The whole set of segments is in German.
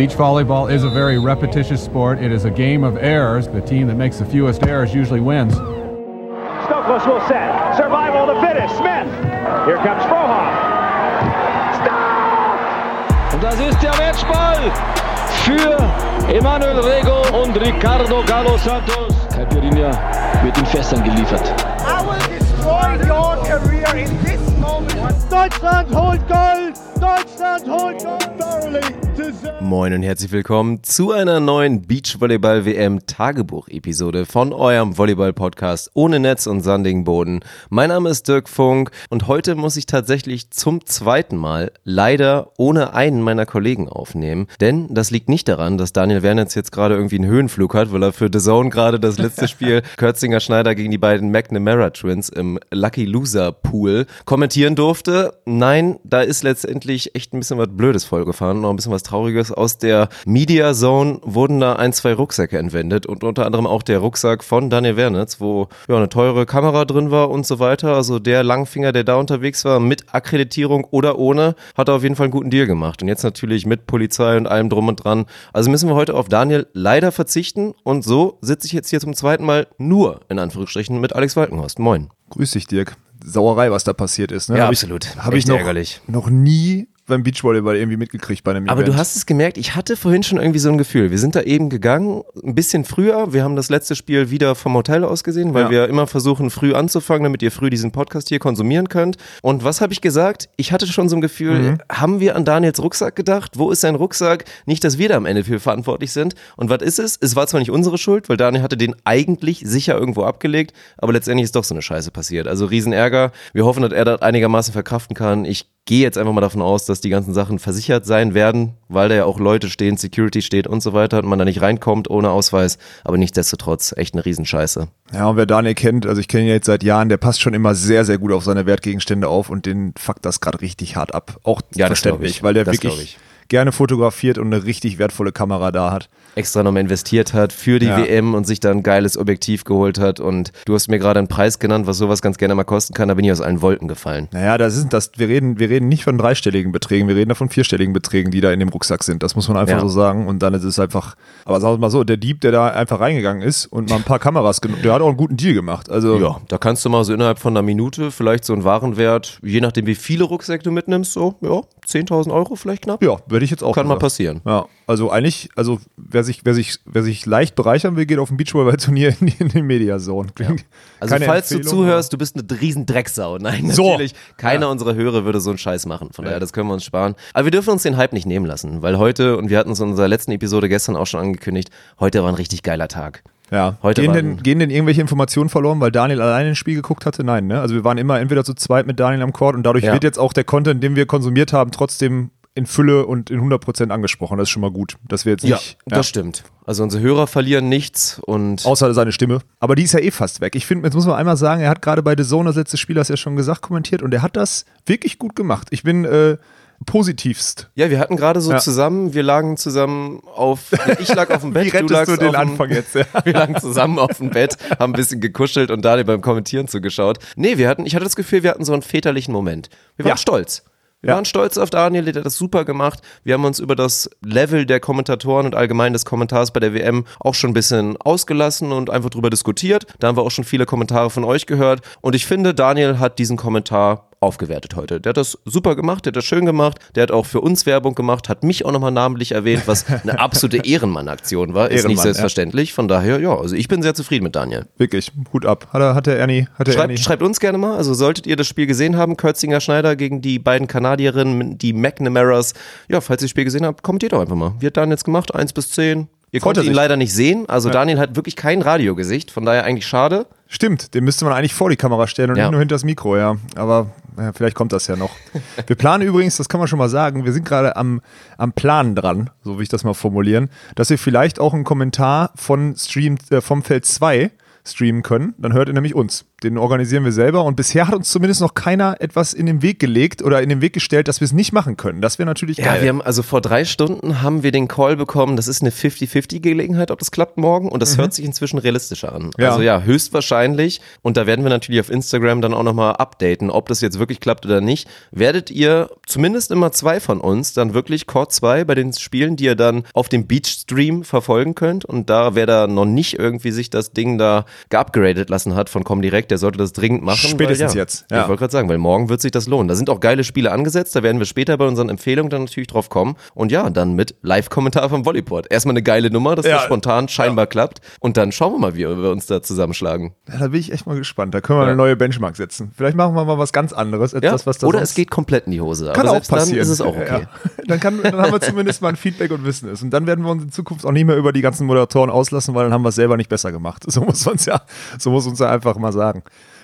Beach volleyball is a very repetitious sport. It is a game of errors. The team that makes the fewest errors usually wins. Stokos will set. Survival to finish. Smith. Here comes Frohoff. Stop! Und das ist der Matchball für Emanuel Rego und Ricardo Galo Santos. Caipirinha wird in Fässern geliefert. I will destroy your career in this moment. Deutschland holt Gold! Deutschland holt Gold! Thoroughly deserved. Moin und herzlich willkommen zu einer neuen Beachvolleyball WM Tagebuch-Episode von eurem Volleyball-Podcast ohne Netz und sandigen Boden. Mein Name ist Dirk Funk und heute muss ich tatsächlich zum zweiten Mal leider ohne einen meiner Kollegen aufnehmen, denn das liegt nicht daran, dass Daniel Wernitz jetzt gerade irgendwie einen Höhenflug hat, weil er für The Zone gerade das letzte Spiel Kürzinger Schneider gegen die beiden McNamara Twins im Lucky Loser Pool kommentieren durfte. Nein, da ist letztendlich echt ein bisschen was Blödes vollgefahren, noch ein bisschen was Trauriges. Aus der Media Zone wurden da ein, zwei Rucksäcke entwendet und unter anderem auch der Rucksack von Daniel Wernitz, wo ja eine teure Kamera drin war und so weiter. Also der Langfinger, der da unterwegs war, mit Akkreditierung oder ohne, hat auf jeden Fall einen guten Deal gemacht. Und jetzt natürlich mit Polizei und allem drum und dran. Also müssen wir heute auf Daniel leider verzichten und so sitze ich jetzt hier zum zweiten Mal nur in Anführungsstrichen mit Alex Walkenhorst. Moin. Grüß dich, Dirk. Sauerei, was da passiert ist. Ne? Ja, Hab absolut. Habe ich noch, ärgerlich. noch nie beim Beachvolleyball irgendwie mitgekriegt bei einem Aber Event. du hast es gemerkt, ich hatte vorhin schon irgendwie so ein Gefühl. Wir sind da eben gegangen, ein bisschen früher. Wir haben das letzte Spiel wieder vom Hotel aus gesehen, weil Ja. wir immer versuchen, früh anzufangen, damit ihr früh diesen Podcast hier konsumieren könnt. Und was habe ich gesagt? Ich hatte schon so ein Gefühl, Mhm. haben wir an Daniels Rucksack gedacht? Wo ist sein Rucksack? Nicht, dass wir da am Ende für verantwortlich sind. Und was ist es? Es war zwar nicht unsere Schuld, weil Daniel hatte den eigentlich sicher irgendwo abgelegt, aber letztendlich ist doch so eine Scheiße passiert. Also Riesenärger. Wir hoffen, dass er das einigermaßen verkraften kann. Ich gehe jetzt einfach mal davon aus, dass die ganzen Sachen versichert sein werden, weil da ja auch Leute stehen, Security steht und so weiter und man da nicht reinkommt ohne Ausweis. Aber nichtsdestotrotz echt eine Riesenscheiße. ja, und wer Daniel kennt, also ich kenne ihn jetzt seit Jahren, der passt schon immer sehr, sehr gut auf seine Wertgegenstände auf und den fuckt das gerade richtig hart ab. Auch Ja, verständlich, ich. weil der Das wirklich ich. Gerne fotografiert und eine richtig wertvolle Kamera da hat. Extra nochmal investiert hat für die Ja. WM und sich da ein geiles Objektiv geholt hat. Und du hast mir gerade einen Preis genannt, was sowas ganz gerne mal kosten kann. Da bin ich aus allen Wolken gefallen. Naja, das ist das, wir reden, wir reden nicht von dreistelligen Beträgen, wir reden da von vierstelligen Beträgen, die da in dem Rucksack sind. Das muss man einfach Ja. so sagen. Und dann ist es einfach, aber sagen wir mal so, der Dieb, der da einfach reingegangen ist und mal ein paar Kameras genommen, der hat auch einen guten Deal gemacht. Also Ja, da kannst du mal so innerhalb von einer Minute vielleicht so einen Warenwert, je nachdem wie viele Rucksäcke du mitnimmst, so, ja, 10.000 Euro vielleicht knapp. Ja, würde ich jetzt auch Kann mal gesagt. passieren. Ja, also eigentlich, also wer sich, wer sich, wer sich leicht bereichern will, geht auf ein Beachvolleyball-Turnier in, die- in den Mediazone. Klingt Also keine falls du Empfehlung, zuhörst, du bist eine riesen Drecksau. Nein, So. natürlich. Keiner unserer Hörer würde so einen Scheiß machen. Von daher, das können wir uns sparen. Aber wir dürfen uns den Hype nicht nehmen lassen, weil heute, und wir hatten es in unserer letzten Episode gestern auch schon angekündigt, heute war ein richtig geiler Tag. Ja, Heute gehen, denn, gehen denn irgendwelche Informationen verloren, weil Daniel alleine ins Spiel geguckt hatte? Nein, ne? Also wir waren immer entweder zu zweit mit Daniel am Court und dadurch Ja. wird jetzt auch der Content, den wir konsumiert haben, trotzdem in Fülle und in 100% angesprochen. Das ist schon mal gut, dass wir jetzt nicht, das stimmt. Also unsere Hörer verlieren nichts und außer seine Stimme. Aber die ist ja eh fast weg. Ich finde, jetzt muss man einmal sagen, er hat gerade bei The Zone das letzte Spiel, du ja schon gesagt, kommentiert und er hat das wirklich gut gemacht. Ich bin äh, positivst. ja, wir hatten gerade so Ja. zusammen, wir lagen zusammen auf, ich lag auf dem Bett, Wie du lagst du den Anfang jetzt? Ja. Wir lagen zusammen auf dem Bett, haben ein bisschen gekuschelt und Daniel beim Kommentieren zugeschaut. Nee, wir hatten, ich hatte das Gefühl, wir hatten so einen väterlichen Moment. Wir waren Ja. stolz. Wir Ja. waren stolz auf Daniel, der hat das super gemacht. Wir haben uns über das Level der Kommentatoren und allgemein des Kommentars bei der WM auch schon ein bisschen ausgelassen und einfach drüber diskutiert. Da haben wir auch schon viele Kommentare von euch gehört. Und ich finde, Daniel hat diesen Kommentar aufgewertet heute. Der hat das super gemacht, der hat das schön gemacht, der hat auch für uns Werbung gemacht, hat mich auch nochmal namentlich erwähnt, was eine absolute Ehrenmann-Aktion war. Ist Ehrenmann, nicht ja. selbstverständlich. Von daher, ja, also ich bin sehr zufrieden mit Daniel. Wirklich, Hut ab. Hat, er, hat der Ernie, hat der Ernie. Schreibt, schreibt uns gerne mal, also solltet ihr das Spiel gesehen haben, Kürzinger Schneider gegen die beiden Kanadierinnen, die McNamaras. Ja, falls ihr das Spiel gesehen habt, kommentiert doch einfach mal. Wie hat Daniel jetzt gemacht? 1 bis 10. Ihr konntet ihn leider nicht sehen. Also Daniel hat wirklich kein Radiogesicht, von daher eigentlich schade. Stimmt, den müsste man eigentlich vor die Kamera stellen und Ja. nicht nur hinter das Mikro, ja. Aber ja, vielleicht kommt das ja noch. Wir planen übrigens, das kann man schon mal sagen, wir sind gerade am, am Planen dran, so will ich das mal formulieren, dass wir vielleicht auch einen Kommentar von Stream, äh, vom Feld 2 streamen können. Dann hört ihr nämlich uns. Den organisieren wir selber und bisher hat uns zumindest noch keiner etwas in den Weg gelegt oder in den Weg gestellt, dass wir es nicht machen können. Das wäre natürlich Ja, geil. wir haben also vor drei Stunden haben wir den Call bekommen, das ist eine 50-50-Gelegenheit, ob das klappt morgen und das hört sich inzwischen realistischer an. Mhm. Ja. Also ja, höchstwahrscheinlich und da werden wir natürlich auf Instagram dann auch nochmal updaten, ob das jetzt wirklich klappt oder nicht. Werdet ihr zumindest immer zwei von uns dann wirklich Court 2 bei den Spielen, die ihr dann auf dem Beach-Stream verfolgen könnt und da wer da noch nicht irgendwie sich das Ding da geupgradet lassen hat von Comdirect, der sollte das dringend machen. Spätestens weil, ja, jetzt, ja. Ich wollte gerade sagen, weil morgen wird sich das lohnen. Da sind auch geile Spiele angesetzt, da werden wir später bei unseren Empfehlungen dann natürlich drauf kommen. Und ja, dann mit Live-Kommentar vom Volleyport. Erstmal eine geile Nummer, dass Ja. das spontan scheinbar klappt. Und dann schauen wir mal, wie wir uns da zusammenschlagen. Ja, da bin ich echt mal gespannt. Da können wir eine neue Benchmark setzen. Vielleicht machen wir mal was ganz anderes das, was da Oder es geht komplett in die Hose. Kann Aber auch passieren. dann ist es auch okay. Dann, kann, dann haben wir zumindest mal ein Feedback und wissen es. Und dann werden wir uns in Zukunft auch nicht mehr über die ganzen Moderatoren auslassen, weil dann haben wir es selber nicht besser gemacht. So muss ja, so muss uns ja einfach mal sagen.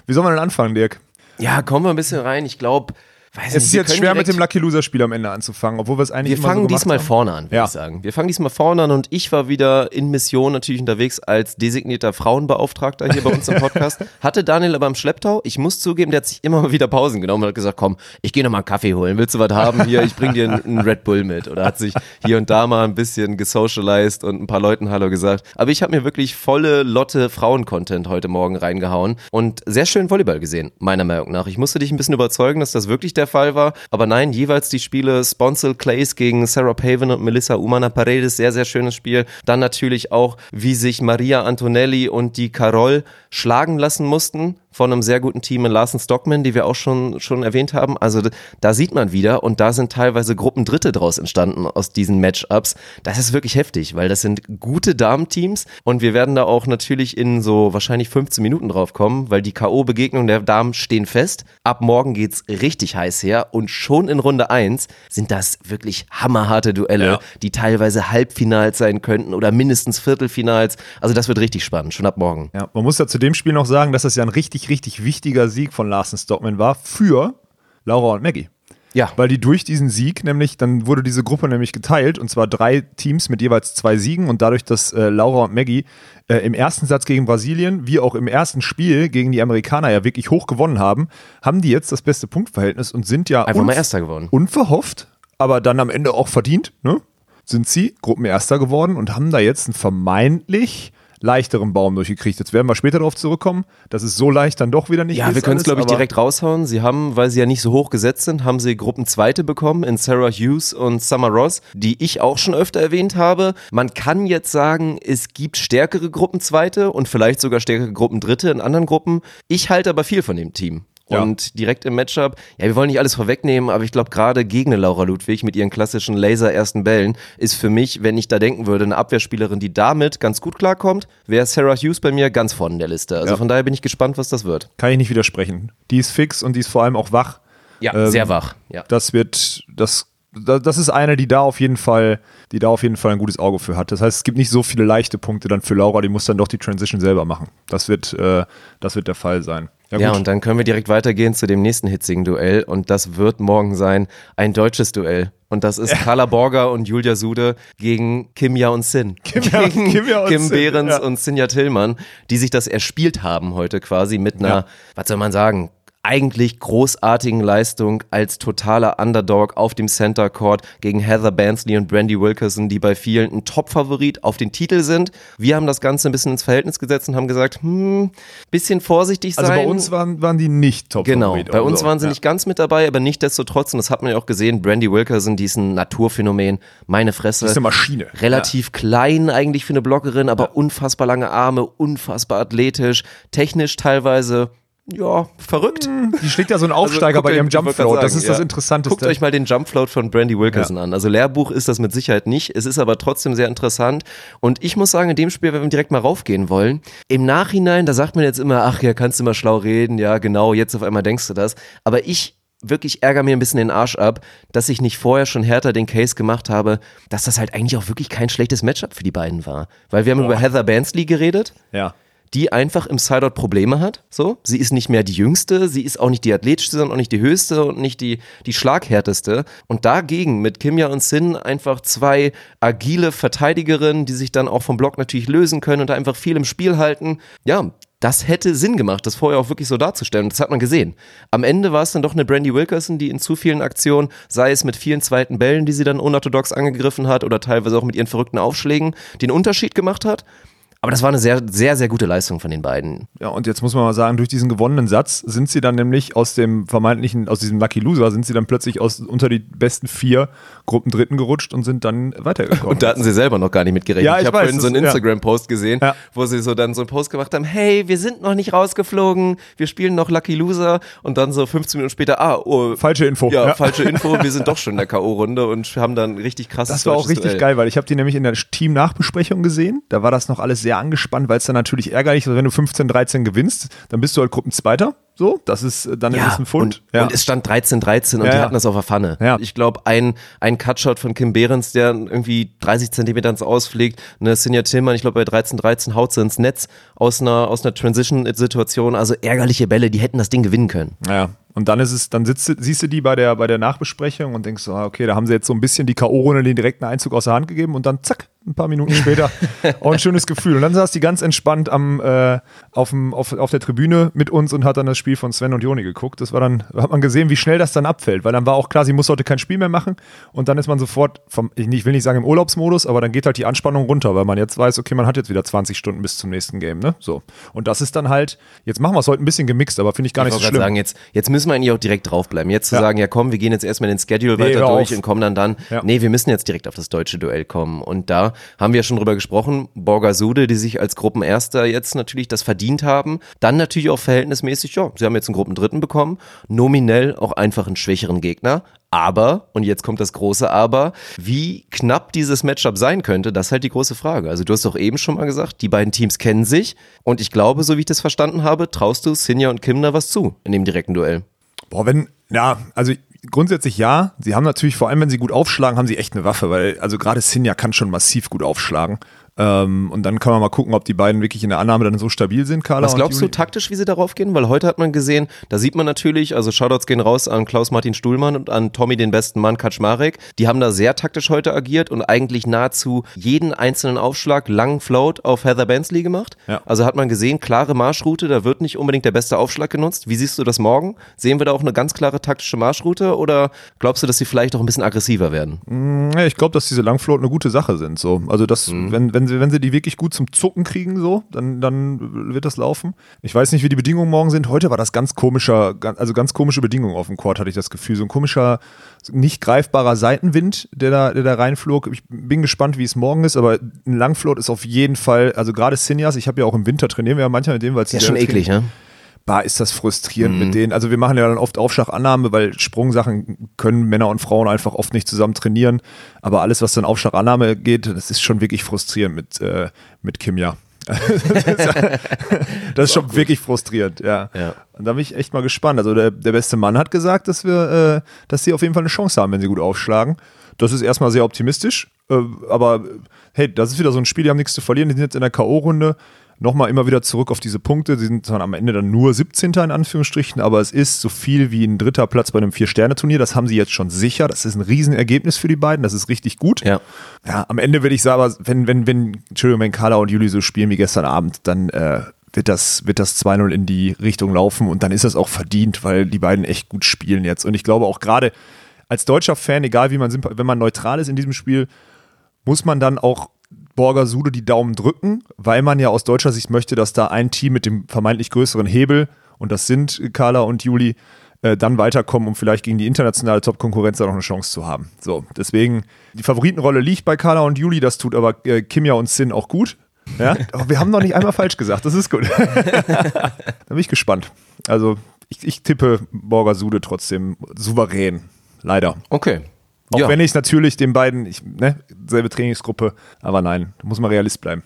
Wie soll man denn anfangen, Dirk? Ja, kommen wir ein bisschen rein. Ich glaube, weiß Es nicht, ist jetzt schwer mit dem Lucky Loser Spiel am Ende anzufangen, obwohl wir es eigentlich Wir fangen so diesmal haben. vorne an, würde Ja. ich sagen. Wir fangen diesmal vorne an und ich war wieder in Mission natürlich unterwegs als designierter Frauenbeauftragter hier bei uns im Podcast. Hatte Daniel aber im Schlepptau. Ich muss zugeben, der hat sich immer mal wieder Pausen genommen und hat gesagt, komm, ich gehe noch mal einen Kaffee holen. Willst du was haben? Hier, ich bring dir einen, einen Red Bull mit. Oder hat sich hier und da mal ein bisschen gesocialized und ein paar Leuten Hallo gesagt. Aber ich habe mir wirklich volle Lotte Frauen-Content heute Morgen reingehauen und sehr schön Volleyball gesehen, meiner Meinung nach. Ich musste dich ein bisschen überzeugen, dass das wirklich der Fall war. Aber nein, jeweils die Spiele Sponsel Clays gegen Sarah Paven und Melissa Umana Paredes, sehr, sehr schönes Spiel. Dann natürlich auch, wie sich Maria Antonelli und die Carol schlagen lassen mussten von einem sehr guten Team in Larsen Stockman, die wir auch schon, schon erwähnt haben. Also da sieht man wieder und da sind teilweise Gruppendritte draus entstanden aus diesen Matchups. Das ist wirklich heftig, weil das sind gute Damenteams und wir werden da auch natürlich in so wahrscheinlich 15 Minuten drauf kommen, weil die K.O.-Begegnungen der Damen stehen fest. Ab morgen geht's richtig heiß her und schon in Runde 1 sind das wirklich hammerharte Duelle, Ja. die teilweise Halbfinals sein könnten oder mindestens Viertelfinals. Also das wird richtig spannend, schon ab morgen. Ja, man muss ja zu dem Spiel noch sagen, dass es ja ein richtig, richtig wichtiger Sieg von Larsen Stockman war für Laura und Maggie. Ja. Weil die durch diesen Sieg nämlich, dann wurde diese Gruppe nämlich geteilt und zwar drei Teams mit jeweils zwei Siegen und dadurch, dass äh, Laura und Maggie äh, im ersten Satz gegen Brasilien, wie auch im ersten Spiel gegen die Amerikaner ja wirklich hoch gewonnen haben, haben die jetzt das beste Punktverhältnis und sind ja Einfach mal Erster geworden. unverhofft, aber dann am Ende auch verdient, ne? Sind sie Gruppenerster geworden und haben da jetzt einen vermeintlich leichteren Baum durchgekriegt. Jetzt werden wir später darauf zurückkommen, dass es so leicht dann doch wieder nicht Ja, ist wir können es, glaube ich, direkt raushauen. Sie haben, weil sie ja nicht so hoch gesetzt sind, haben sie Gruppenzweite bekommen in Sarah Hughes und Summer Ross, die ich auch schon öfter erwähnt habe. Man kann jetzt sagen, es gibt stärkere Gruppenzweite und vielleicht sogar stärkere Gruppendritte in anderen Gruppen. Ich halte aber viel von dem Team. Ja. Und direkt im Matchup, ja, wir wollen nicht alles vorwegnehmen, aber ich glaube, gerade gegen eine Laura Ludwig mit ihren klassischen Laser-ersten Bällen ist für mich, wenn ich da denken würde, eine Abwehrspielerin, die damit ganz gut klarkommt, wäre Sarah Hughes bei mir ganz vorne in der Liste. Also Ja. von daher bin ich gespannt, was das wird. Kann ich nicht widersprechen. Die ist fix und die ist vor allem auch wach. Ja, Ähm, sehr wach. Ja. Das wird, das, da- das ist eine, die da auf jeden Fall, die da auf jeden Fall ein gutes Auge für hat. Das heißt, es gibt nicht so viele leichte Punkte dann für Laura, die muss dann doch die Transition selber machen. Das wird, äh, das wird der Fall sein. Ja, und dann können wir direkt weitergehen zu dem nächsten hitzigen Duell und das wird morgen sein ein deutsches Duell. Und das ist Carla Borger und Julia Sude gegen Kim Ja und Sin. Kim Ja- gegen Kim Ja und Kim Sin, Behrens ja. und Sinja Tillmann, die sich das erspielt haben heute quasi mit einer, was soll man sagen, eigentlich großartigen Leistung als totaler Underdog auf dem Center Court gegen Heather Bansley und Brandy Wilkerson, die bei vielen ein Top-Favorit auf den Titel sind. Wir haben das Ganze ein bisschen ins Verhältnis gesetzt und haben gesagt, hm, bisschen vorsichtig Also sein. bei uns waren, waren die nicht top Genau, bei uns waren sie Ja. nicht ganz mit dabei, aber nichtdestotrotz, und das hat man ja auch gesehen, Brandy Wilkerson, die ist ein Naturphänomen, meine Fresse. Die ist eine Maschine. Relativ klein eigentlich für eine Bloggerin, aber unfassbar lange Arme, unfassbar athletisch, technisch teilweise, ja, verrückt. Die schlägt ja so einen Aufsteiger Also, bei ihrem Jumpfloat. Das ist das ja. Interessanteste. Guckt euch mal den Jumpfloat von Brandy Wilkerson an. Also Lehrbuch ist das mit Sicherheit nicht. Es ist aber trotzdem sehr interessant. Und ich muss sagen, in dem Spiel, wenn wir direkt mal raufgehen wollen, im Nachhinein, da sagt man jetzt immer, ach ja, kannst du mal schlau reden. Ja, genau, jetzt auf einmal denkst du das. Aber ich wirklich ärgere mir ein bisschen den Arsch ab, dass ich nicht vorher schon härter den Case gemacht habe, dass das halt eigentlich auch wirklich kein schlechtes Matchup für die beiden war. Weil wir haben über Heather Bansley geredet ja. Die einfach im Sideout Probleme hat. So, sie ist nicht mehr die jüngste, sie ist auch nicht die athletischste, sondern auch nicht die höchste und nicht die, die schlaghärteste. Und dagegen mit Kimya und Sin einfach zwei agile Verteidigerinnen, die sich dann auch vom Block natürlich lösen können und da einfach viel im Spiel halten. Ja, das hätte Sinn gemacht, das vorher auch wirklich so darzustellen. Das hat man gesehen. Am Ende war es dann doch eine Brandy Wilkerson, die in zu vielen Aktionen, sei es mit vielen zweiten Bällen, die sie dann unorthodox angegriffen hat oder teilweise auch mit ihren verrückten Aufschlägen, den Unterschied gemacht hat. Aber das war eine sehr, sehr, sehr gute Leistung von den beiden. Ja, und jetzt muss man mal sagen, durch diesen gewonnenen Satz sind sie dann nämlich aus dem vermeintlichen, aus diesem Lucky Loser, sind sie dann plötzlich aus, unter die besten vier Gruppen Dritten gerutscht und sind dann weitergekommen. Und da hatten sie selber noch gar nicht mitgerechnet. Ja, ich ich habe vorhin so einen. Instagram-Post gesehen, Ja. wo sie so dann so einen Post gemacht haben, hey, wir sind noch nicht rausgeflogen, wir spielen noch Lucky Loser und dann so 15 Minuten später, ah, oh, Falsche Info. Ja, Ja. falsche Info, wir sind doch schon in der K.O.-Runde und haben dann richtig krasses Das war auch richtig Duell. geil, weil ich habe die nämlich in der Team-Nachbesprechung gesehen. Da war das noch alles sehr angespannt, weil es dann natürlich ärgerlich ist, wenn du 15, 13 gewinnst, dann bist du halt Gruppenzweiter. So, das ist dann ist Ja, ein Pfund. und, und es stand 13-13 und Ja, die ja. hatten das auf der Pfanne. Ja. Ich glaube, ein, ein Cutshot von Kim Behrens, der irgendwie 30 Zentimeter ins Ausfliegt, eine Sinja Tillmann, ich glaube bei 13-13 haut sie ins Netz aus einer, aus einer Transition-Situation. Also ärgerliche Bälle, die hätten das Ding gewinnen können. Ja, und dann ist es, dann sitzt, siehst du die bei der, bei der Nachbesprechung und denkst so, ah, okay, da haben sie jetzt so ein bisschen die K.O.-Runde den direkten Einzug aus der Hand gegeben und dann zack, ein paar Minuten später auch ein schönes Gefühl. Und dann saß die ganz entspannt am, äh, auf, dem, auf, auf der Tribüne mit uns und hat dann das Spiel von Sven und Joni geguckt. Das war dann, hat man gesehen, wie schnell das dann abfällt, weil dann war auch klar, sie muss heute kein Spiel mehr machen und dann ist man sofort vom, ich will nicht sagen im Urlaubsmodus, aber dann geht halt die Anspannung runter, weil man jetzt weiß, okay, man hat jetzt wieder 20 Stunden bis zum nächsten Game, ne? So. Und das ist dann halt, jetzt machen wir es heute ein bisschen gemixt, aber finde ich gar Ich nicht so schlimm. sagen, jetzt, jetzt müssen wir eigentlich auch direkt draufbleiben. Jetzt zu Ja. sagen, ja komm, wir gehen jetzt erstmal den Schedule Nee, weiter durch auf. und kommen dann dann. Ja. Nee, wir müssen jetzt direkt auf das deutsche Duell kommen. Und da haben wir schon drüber gesprochen, Borgasude, die sich als Gruppenerster jetzt natürlich das verdient haben. Dann natürlich auch verhältnismäßig, ja, sie haben jetzt einen Gruppendritten bekommen. Nominell auch einfach einen schwächeren Gegner. Aber, und jetzt kommt das große Aber, wie knapp dieses Matchup sein könnte, das ist halt die große Frage. Also du hast doch eben schon mal gesagt, die beiden Teams kennen sich und ich glaube, so wie ich das verstanden habe, traust du Sinja und Kimner was zu in dem direkten Duell. Boah, wenn, ja, also grundsätzlich ja. Sie haben natürlich, vor allem wenn sie gut aufschlagen, haben sie echt eine Waffe, weil, also gerade Sinja kann schon massiv gut aufschlagen. Ähm, und dann kann man mal gucken, ob die beiden wirklich in der Annahme dann so stabil sind, Carla. Was glaubst du taktisch, wie sie darauf gehen? Weil heute hat man gesehen, da sieht man natürlich, also Shoutouts gehen raus an Klaus-Martin Stuhlmann und an Tommy, den besten Mann, Kaczmarek. Die haben da sehr taktisch heute agiert und eigentlich nahezu jeden einzelnen Aufschlag langen Float auf Heather Bensley gemacht. Ja. Also hat man gesehen, klare Marschroute, da wird nicht unbedingt der beste Aufschlag genutzt. Wie siehst du das morgen? Sehen wir da auch eine ganz klare taktische Marschroute oder glaubst du, dass sie vielleicht auch ein bisschen aggressiver werden? Ja, ich glaube, dass diese Langfloat eine gute Sache sind. So. Also das, Mhm. wenn, wenn, sie, wenn sie die wirklich gut zum Zucken kriegen, so, dann, dann wird das laufen. Ich weiß nicht, wie die Bedingungen morgen sind. Heute war das ganz komischer, also ganz komische Bedingungen auf dem Court, hatte ich das Gefühl. So ein komischer, nicht greifbarer Seitenwind, der da, der da reinflog. Ich bin gespannt, wie es morgen ist, aber ein Langfloat ist auf jeden Fall, also gerade Sinjas, ich habe ja auch im Winter trainieren wir ja manchmal mit dem, weil es Ja, schon eklig, ne? Bah, ist das frustrierend Mhm. mit denen. Also wir machen ja dann oft Aufschlagannahme, weil Sprungsachen können Männer und Frauen einfach oft nicht zusammen trainieren. Aber alles, was dann Aufschlagannahme geht, das ist schon wirklich frustrierend mit, äh, mit Kimja. das ist schon wirklich frustrierend, ja. Ja. Und da bin ich echt mal gespannt. Also der, der beste Mann hat gesagt, dass wir, äh, dass sie auf jeden Fall eine Chance haben, wenn sie gut aufschlagen. Das ist erstmal sehr optimistisch. Äh, aber hey, das ist wieder so ein Spiel, die haben nichts zu verlieren. Die sind jetzt in der K.O.-Runde. Nochmal immer wieder zurück auf diese Punkte. Sie sind dann am Ende dann nur 17. in Anführungsstrichen, aber es ist so viel wie ein dritter Platz bei einem Vier-Sterne-Turnier. Das haben sie jetzt schon sicher. Das ist ein Riesenergebnis für die beiden. Das ist richtig gut. Ja. Ja, am Ende würde ich sagen, wenn, wenn, wenn, Entschuldigung, wenn Carla und Juli so spielen wie gestern Abend, dann äh, wird das, wird das 2-0 in die Richtung laufen und dann ist das auch verdient, weil die beiden echt gut spielen jetzt. Und ich glaube auch gerade als deutscher Fan, egal wie man, wenn man neutral ist in diesem Spiel, muss man dann auch Borger Sude die Daumen drücken, weil man ja aus deutscher Sicht möchte, dass da ein Team mit dem vermeintlich größeren Hebel, und das sind Carla und Juli, äh, dann weiterkommen, um vielleicht gegen die internationale Top-Konkurrenz da noch eine Chance zu haben. So, deswegen, die Favoritenrolle liegt bei Carla und Juli, das tut aber äh, Kimja und Sin auch gut. Ja, aber wir haben noch nicht einmal falsch gesagt, das ist gut. da bin ich gespannt. Also, ich, ich tippe Borger Sude trotzdem souverän. Leider. Okay. Auch ja. wenn ich natürlich den beiden, ich, ne, selbe Trainingsgruppe, aber nein, da muss man Realist bleiben.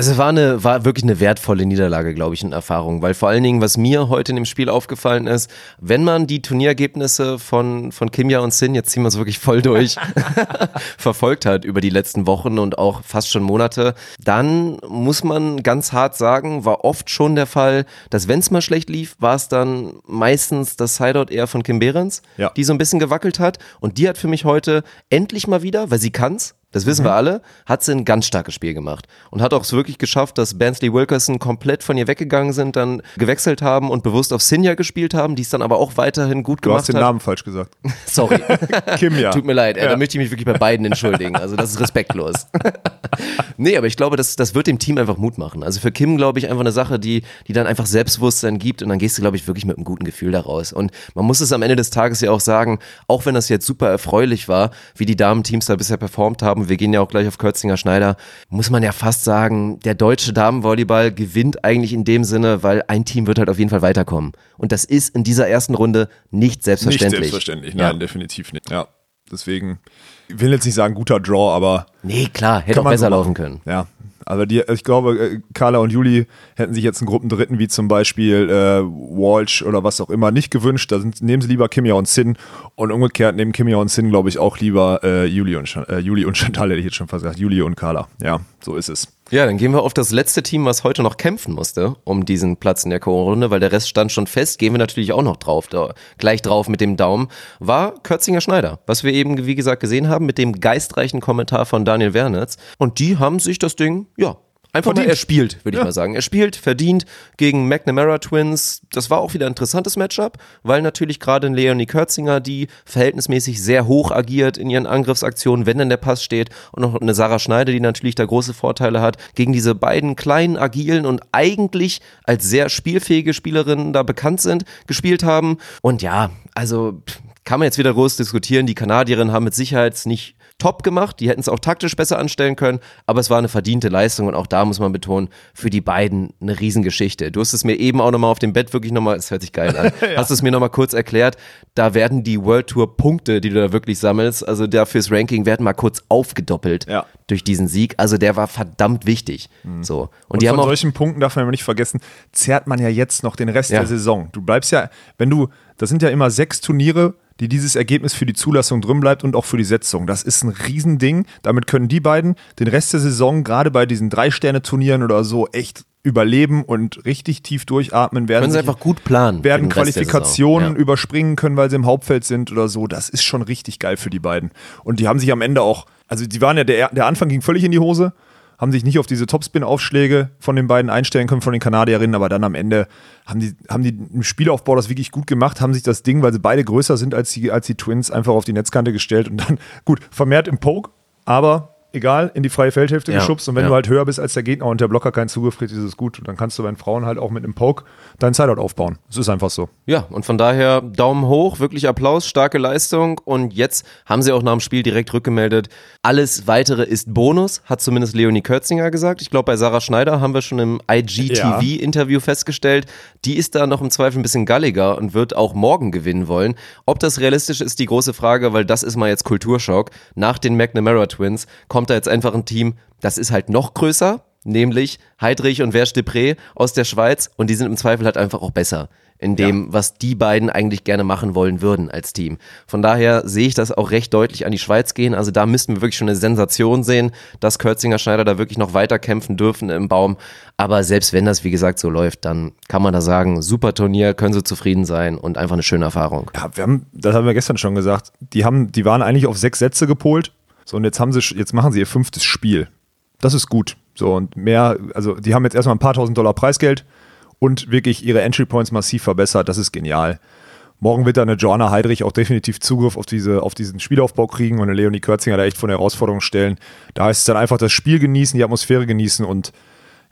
Also war eine, war wirklich eine wertvolle Niederlage, glaube ich, in Erfahrung, weil vor allen Dingen, was mir heute in dem Spiel aufgefallen ist, wenn man die Turnierergebnisse von, von Kimja und Sin, jetzt ziehen wir es wirklich voll durch, verfolgt hat über die letzten Wochen und auch fast schon Monate, dann muss man ganz hart sagen, war oft schon der Fall, dass wenn es mal schlecht lief, war es dann meistens das Sideout eher von Kim Behrens, Ja. die so ein bisschen gewackelt hat und die hat für mich heute endlich mal wieder, weil sie kann's, das wissen wir alle, hat sie ein ganz starkes Spiel gemacht und hat auch es wirklich geschafft, dass Bansley Wilkerson komplett von ihr weggegangen sind, dann gewechselt haben und bewusst auf Sinja gespielt haben, die es dann aber auch weiterhin gut Du gemacht hast den hat. Namen falsch gesagt. Sorry. Kim, ja. Tut mir leid, ey, da möchte ich mich wirklich bei beiden entschuldigen. Also das ist respektlos. nee, aber ich glaube, das, das wird dem Team einfach Mut machen. Also für Kim, glaube ich, einfach eine Sache, die, die dann einfach Selbstbewusstsein gibt und dann gehst du, glaube ich, wirklich mit einem guten Gefühl daraus. Und man muss es am Ende des Tages ja auch sagen, auch wenn das jetzt super erfreulich war, wie die Damenteams da bisher performt haben, wir gehen ja auch gleich auf Kürzinger Schneider, muss man ja fast sagen, der deutsche Damenvolleyball gewinnt eigentlich in dem Sinne, weil ein Team wird halt auf jeden Fall weiterkommen. Und das ist in dieser ersten Runde nicht selbstverständlich. Nicht selbstverständlich, Ja. nein, definitiv nicht. Ja, deswegen, will jetzt nicht sagen guter Draw, aber Nee, klar, hätte auch besser so laufen können. Ja, aber die, ich glaube, äh, Carla und Juli hätten sich jetzt einen Gruppendritten wie zum Beispiel äh, Walsh oder was auch immer nicht gewünscht. Da sind, nehmen sie lieber Kimia und Sin und umgekehrt nehmen Kimia und Sin, glaube ich, auch lieber äh, Juli, und, äh, Juli und Chantal, hätte ich jetzt schon fast gesagt, Juli und Carla. Ja, so ist es. Ja, dann gehen wir auf das letzte Team, was heute noch kämpfen musste um diesen Platz in der K.O.-Runde, weil der Rest stand schon fest. Gehen wir natürlich auch noch drauf, da, gleich drauf mit dem Daumen, war Kürzinger Schneider, was wir eben, wie gesagt, gesehen haben mit dem geistreichen Kommentar von Daniel Wernitz. Und die haben sich das Ding, ja, einfach Verdient. mal erspielt, würde ich mal sagen. Er spielt, verdient gegen McNamara Twins. Das war auch wieder ein interessantes Matchup, weil natürlich gerade Leonie Kürzinger, die verhältnismäßig sehr hoch agiert in ihren Angriffsaktionen, wenn dann der Pass steht, und noch eine Sarah Schneider, die natürlich da große Vorteile hat, gegen diese beiden kleinen, agilen und eigentlich als sehr spielfähige Spielerinnen da bekannt sind, gespielt haben. Und ja, also kann man jetzt wieder groß diskutieren. Die Kanadierinnen haben mit Sicherheit nicht top gemacht. Die hätten es auch taktisch besser anstellen können, aber es war eine verdiente Leistung und auch da muss man betonen, für die beiden eine Riesengeschichte. Du hast es mir eben auch nochmal auf dem Bett wirklich nochmal, es hört sich geil an, hast es mir nochmal kurz erklärt, da werden die World Tour Punkte, die du da wirklich sammelst, also da fürs Ranking werden mal kurz aufgedoppelt Ja. durch diesen Sieg. Also der war verdammt wichtig. So. Und, Und die von haben auch solchen Punkten darf man nicht vergessen, zerrt man ja jetzt noch den Rest Ja. der Saison. Du bleibst ja, wenn du, das sind ja immer sechs Turniere, die dieses Ergebnis für die Zulassung drin bleibt und auch für die Setzung. Das ist ein Riesending. Damit können die beiden den Rest der Saison, gerade bei diesen Drei-Sterne-Turnieren oder so, echt überleben und richtig tief durchatmen werden. können sie einfach gut planen. werden. Qualifikationen Ja. überspringen können, weil sie im Hauptfeld sind oder so. Das ist schon richtig geil für die beiden. Und die haben sich am Ende auch, also die waren ja, der, der Anfang ging völlig in die Hose, haben sich nicht auf diese Topspin-Aufschläge von den beiden einstellen können, von den Kanadierinnen, aber dann am Ende haben die, haben die im Spielaufbau das wirklich gut gemacht, haben sich das Ding, weil sie beide größer sind als die, als die Twins, einfach auf die Netzkante gestellt und dann, gut, vermehrt im Poke, aber egal, in die freie Feldhälfte Ja, geschubst und wenn ja. du halt höher bist als der Gegner und der Blocker keinen Zugriff kriegt, ist es gut. Und dann kannst du bei den Frauen halt auch mit einem Poke deinen Sideout aufbauen. Es ist einfach so. Ja, und von daher Daumen hoch, wirklich Applaus, starke Leistung. Und jetzt haben sie auch nach dem Spiel direkt rückgemeldet. Alles weitere ist Bonus, hat zumindest Leonie Kürzinger gesagt. Ich glaube, bei Sarah Schneider haben wir schon im IGTV-Interview festgestellt, die ist da noch im Zweifel ein bisschen galliger und wird auch morgen gewinnen wollen. Ob das realistisch ist, die große Frage, weil das ist mal jetzt Kulturschock. Nach den McNamara Twins kommt da jetzt einfach ein Team, das ist halt noch größer, nämlich Heidrich und Verge Depré aus der Schweiz und die sind im Zweifel halt einfach auch besser in dem, was die beiden eigentlich gerne machen wollen würden als Team. Von daher sehe ich das auch recht deutlich an die Schweiz gehen. Also da müssten wir wirklich schon eine Sensation sehen, dass Kürzinger Schneider da wirklich noch weiter kämpfen dürfen im Baum. Aber selbst wenn das, wie gesagt, so läuft, dann kann man da sagen, super Turnier, können sie zufrieden sein und einfach eine schöne Erfahrung. Ja, wir haben, das haben wir gestern schon gesagt. Die haben, die waren eigentlich auf sechs Sätze gepolt. So, und jetzt haben sie, jetzt machen sie ihr fünftes Spiel. Das ist gut. So, und mehr, also die haben jetzt erstmal ein paar tausend Dollar Preisgeld und wirklich ihre Entry Points massiv verbessert. Das ist genial. Morgen wird da eine Joanna Heidrich auch definitiv Zugriff auf, diese, auf diesen Spielaufbau kriegen und eine Leonie Kürzinger da echt von der Herausforderung stellen. Da heißt es dann einfach das Spiel genießen, die Atmosphäre genießen und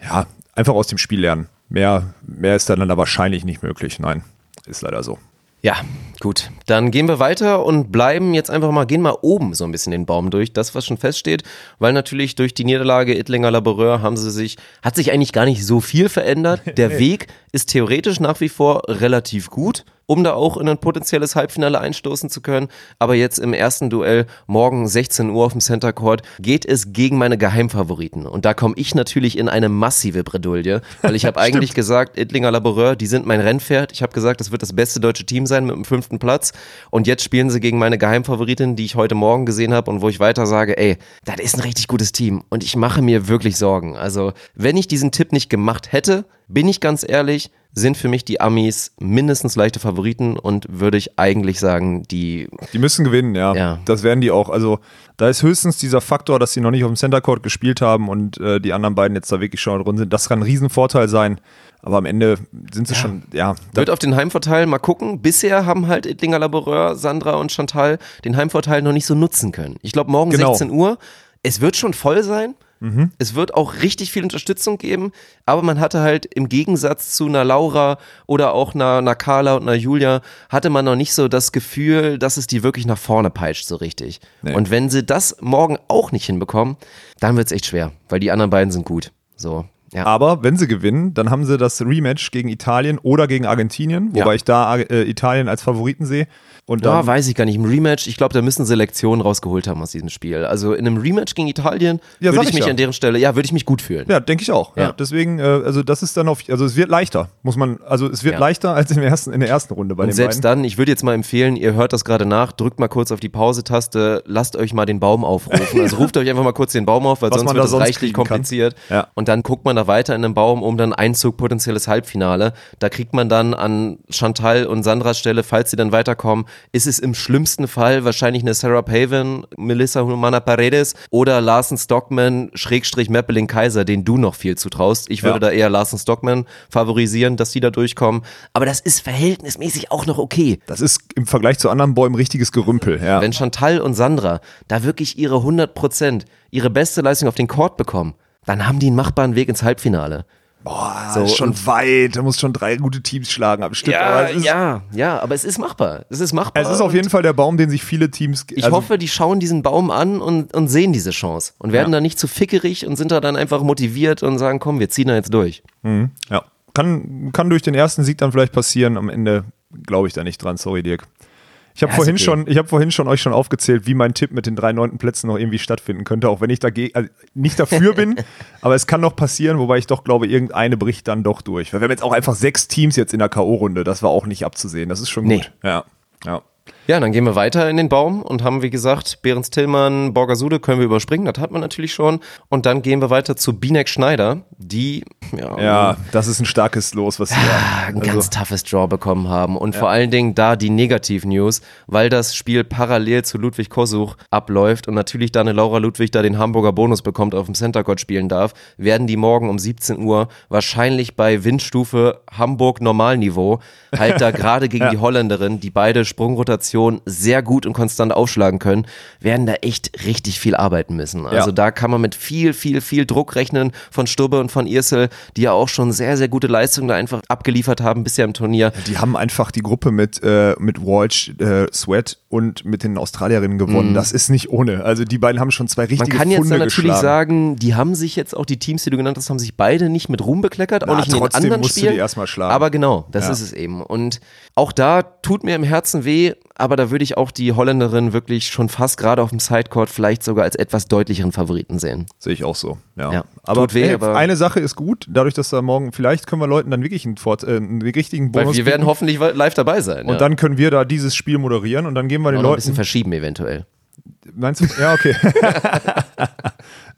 ja, einfach aus dem Spiel lernen. Mehr, mehr ist dann, dann wahrscheinlich nicht möglich. Nein, ist leider so. Ja, gut. Dann gehen wir weiter und bleiben jetzt einfach mal, gehen mal oben so ein bisschen den Baum durch, das, was schon feststeht, weil natürlich durch die Niederlage Ittlinger Laboureur haben sie sich, hat sich eigentlich gar nicht so viel verändert. Der Weg ist theoretisch nach wie vor relativ gut, um da auch in ein potenzielles Halbfinale einstoßen zu können. Aber jetzt im ersten Duell, morgen 16 Uhr auf dem Center Court, geht es gegen meine Geheimfavoriten. Und da komme ich natürlich in eine massive Bredouille, weil ich habe eigentlich gesagt, Ittlinger Laboureur, die sind mein Rennpferd. Ich habe gesagt, das wird das beste deutsche Team sein mit dem fünften Platz. Und jetzt spielen sie gegen meine Geheimfavoritin, die ich heute Morgen gesehen habe und wo ich weiter sage, ey, das ist ein richtig gutes Team. Und ich mache mir wirklich Sorgen. Also, wenn ich diesen Tipp nicht gemacht hätte, bin ich ganz ehrlich, sind für mich die Amis mindestens leichte Favoriten und würde ich eigentlich sagen, die. Die müssen gewinnen, ja. Ja. Das werden die auch. Also da ist höchstens dieser Faktor, dass sie noch nicht auf dem Center Court gespielt haben und äh, die anderen beiden jetzt da wirklich schon drin sind. Das kann ein Riesenvorteil sein. Aber am Ende sind sie schon, ja. Wird auf den Heimvorteil mal gucken. Bisher haben halt Edlinger Laboureur, Sandra und Chantal den Heimvorteil noch nicht so nutzen können. Ich glaube, morgen Genau. 16 Uhr. Es wird schon voll sein. Es wird auch richtig viel Unterstützung geben, aber man hatte halt im Gegensatz zu einer Laura oder auch einer, einer Carla und einer Julia, hatte man noch nicht so das Gefühl, dass es die wirklich nach vorne peitscht, so richtig. Nee. Und wenn sie das morgen auch nicht hinbekommen, dann wird es echt schwer, weil die anderen beiden sind gut. So, ja. aber wenn sie gewinnen, dann haben sie das Rematch gegen Italien oder gegen Argentinien, wobei Ja. ich da äh, Italien als Favoriten sehe. Und Da dann, weiß ich gar nicht. Im Rematch, ich glaube, da müssen sie Lektionen rausgeholt haben aus diesem Spiel. Also in einem Rematch gegen Italien Ja, würde ich ich mich ja. an deren Stelle, ja, würde ich mich gut fühlen. Ja, denke ich auch. Ja. Ja. Deswegen, äh, also das ist dann auf, also es wird leichter, muss man, also es wird Ja. leichter als im ersten, in der ersten Runde bei Und den selbst beiden. dann, ich würde jetzt mal empfehlen, ihr hört das gerade nach, drückt mal kurz auf die Pause-Taste, lasst euch mal den Baum aufrufen. Also ruft euch einfach mal kurz den Baum auf, weil Was sonst wird da es sonst reichlich kompliziert. Ja. Und dann guckt man da weiter in den Baum um dann Einzug potenzielles Halbfinale. Da kriegt man dann an Chantal und Sandras Stelle, falls sie dann weiterkommen, ist es im schlimmsten Fall wahrscheinlich eine Sarah Paven, Melissa Humana Paredes oder Larsen Stockman, Schrägstrich Meppeling Kaiser, den du noch viel zutraust. Ich würde Ja. da eher Larsen Stockman favorisieren, dass die da durchkommen. Aber das ist verhältnismäßig auch noch okay. Das ist im Vergleich zu anderen Bäumen richtiges Gerümpel, ja. Wenn Chantal und Sandra da wirklich ihre 100 Prozent, ihre beste Leistung auf den Court bekommen, dann haben die einen machbaren Weg ins Halbfinale. Boah, So, ist schon weit, da muss schon drei gute Teams schlagen, aber es ist, ja, ja, aber es ist machbar. Es ist machbar. Es ist auf jeden Fall der Baum, den sich viele Teams. Ich also, hoffe, die schauen diesen Baum an und, und sehen diese Chance und werden Ja. da nicht zu fickerig und sind da dann einfach motiviert und sagen, komm, wir ziehen da jetzt durch. Ja, kann, kann durch den ersten Sieg dann vielleicht passieren. Am Ende glaube ich da nicht dran. Sorry, Dirk. Ich habe Ja, vorhin okay. schon, ich habe vorhin schon euch schon aufgezählt, wie mein Tipp mit den drei neunten Plätzen noch irgendwie stattfinden könnte, auch wenn ich dagegen, also nicht dafür bin, aber es kann noch passieren, wobei ich doch glaube, irgendeine bricht dann doch durch. Weil wir haben jetzt auch einfach sechs Teams jetzt in der K.O.-Runde, das war auch nicht abzusehen. Das ist schon Nee. gut. Ja. Ja. Ja, dann gehen wir weiter in den Baum und haben, wie gesagt, Behrens Tillmann, Borgasude können wir überspringen, das hat man natürlich schon. Und dann gehen wir weiter zu Binek Schneider, die ja, ja, das ist ein starkes Los, was sie ein da. Also, ganz toughes Draw bekommen haben. Und vor allen Dingen da die Negativ-News, weil das Spiel parallel zu Ludwig Kosuch abläuft und natürlich da eine Laura Ludwig da den Hamburger Bonus bekommt, auf dem Center Court spielen darf, werden die morgen um 17 Uhr wahrscheinlich bei Windstufe Hamburg Normalniveau halt da gerade gegen die Holländerin, die beide Sprungrotation sehr gut und konstant aufschlagen können, werden da echt richtig viel arbeiten müssen. Also Ja. da kann man mit viel, viel, viel Druck rechnen von Stubbe und von Irsel, die ja auch schon sehr, sehr gute Leistungen da einfach abgeliefert haben bisher im Turnier. Die haben einfach die Gruppe mit, äh, mit Walsh, äh, Sweat und mit den Australierinnen gewonnen. Das ist nicht ohne. Also die beiden haben schon zwei Mhm. Man richtige kann jetzt natürlich geschlagen. sagen, die haben sich jetzt auch die Teams, die du genannt hast, haben sich beide nicht mit Ruhm bekleckert, auch Na, nicht in den anderen musst du Spielen. die erst mal schlagen. Aber genau, das Ja. ist es eben. Und auch da tut mir im Herzen weh, aber da würde ich auch die Holländerin wirklich schon fast gerade auf dem Sidecourt vielleicht sogar als etwas deutlicheren Favoriten sehen. Sehe ich auch so. Ja. Ja, Aber, tut weh, ey, aber- eine Sache ist gut, dadurch, dass da morgen, vielleicht können wir Leuten dann wirklich einen, Fort, äh, einen richtigen Weil Bonus wir werden hoffentlich live dabei sein. und ja. dann können wir da dieses Spiel moderieren und dann geben wir den noch ein bisschen Leuten. verschieben eventuell. Meinst du? Ja, okay.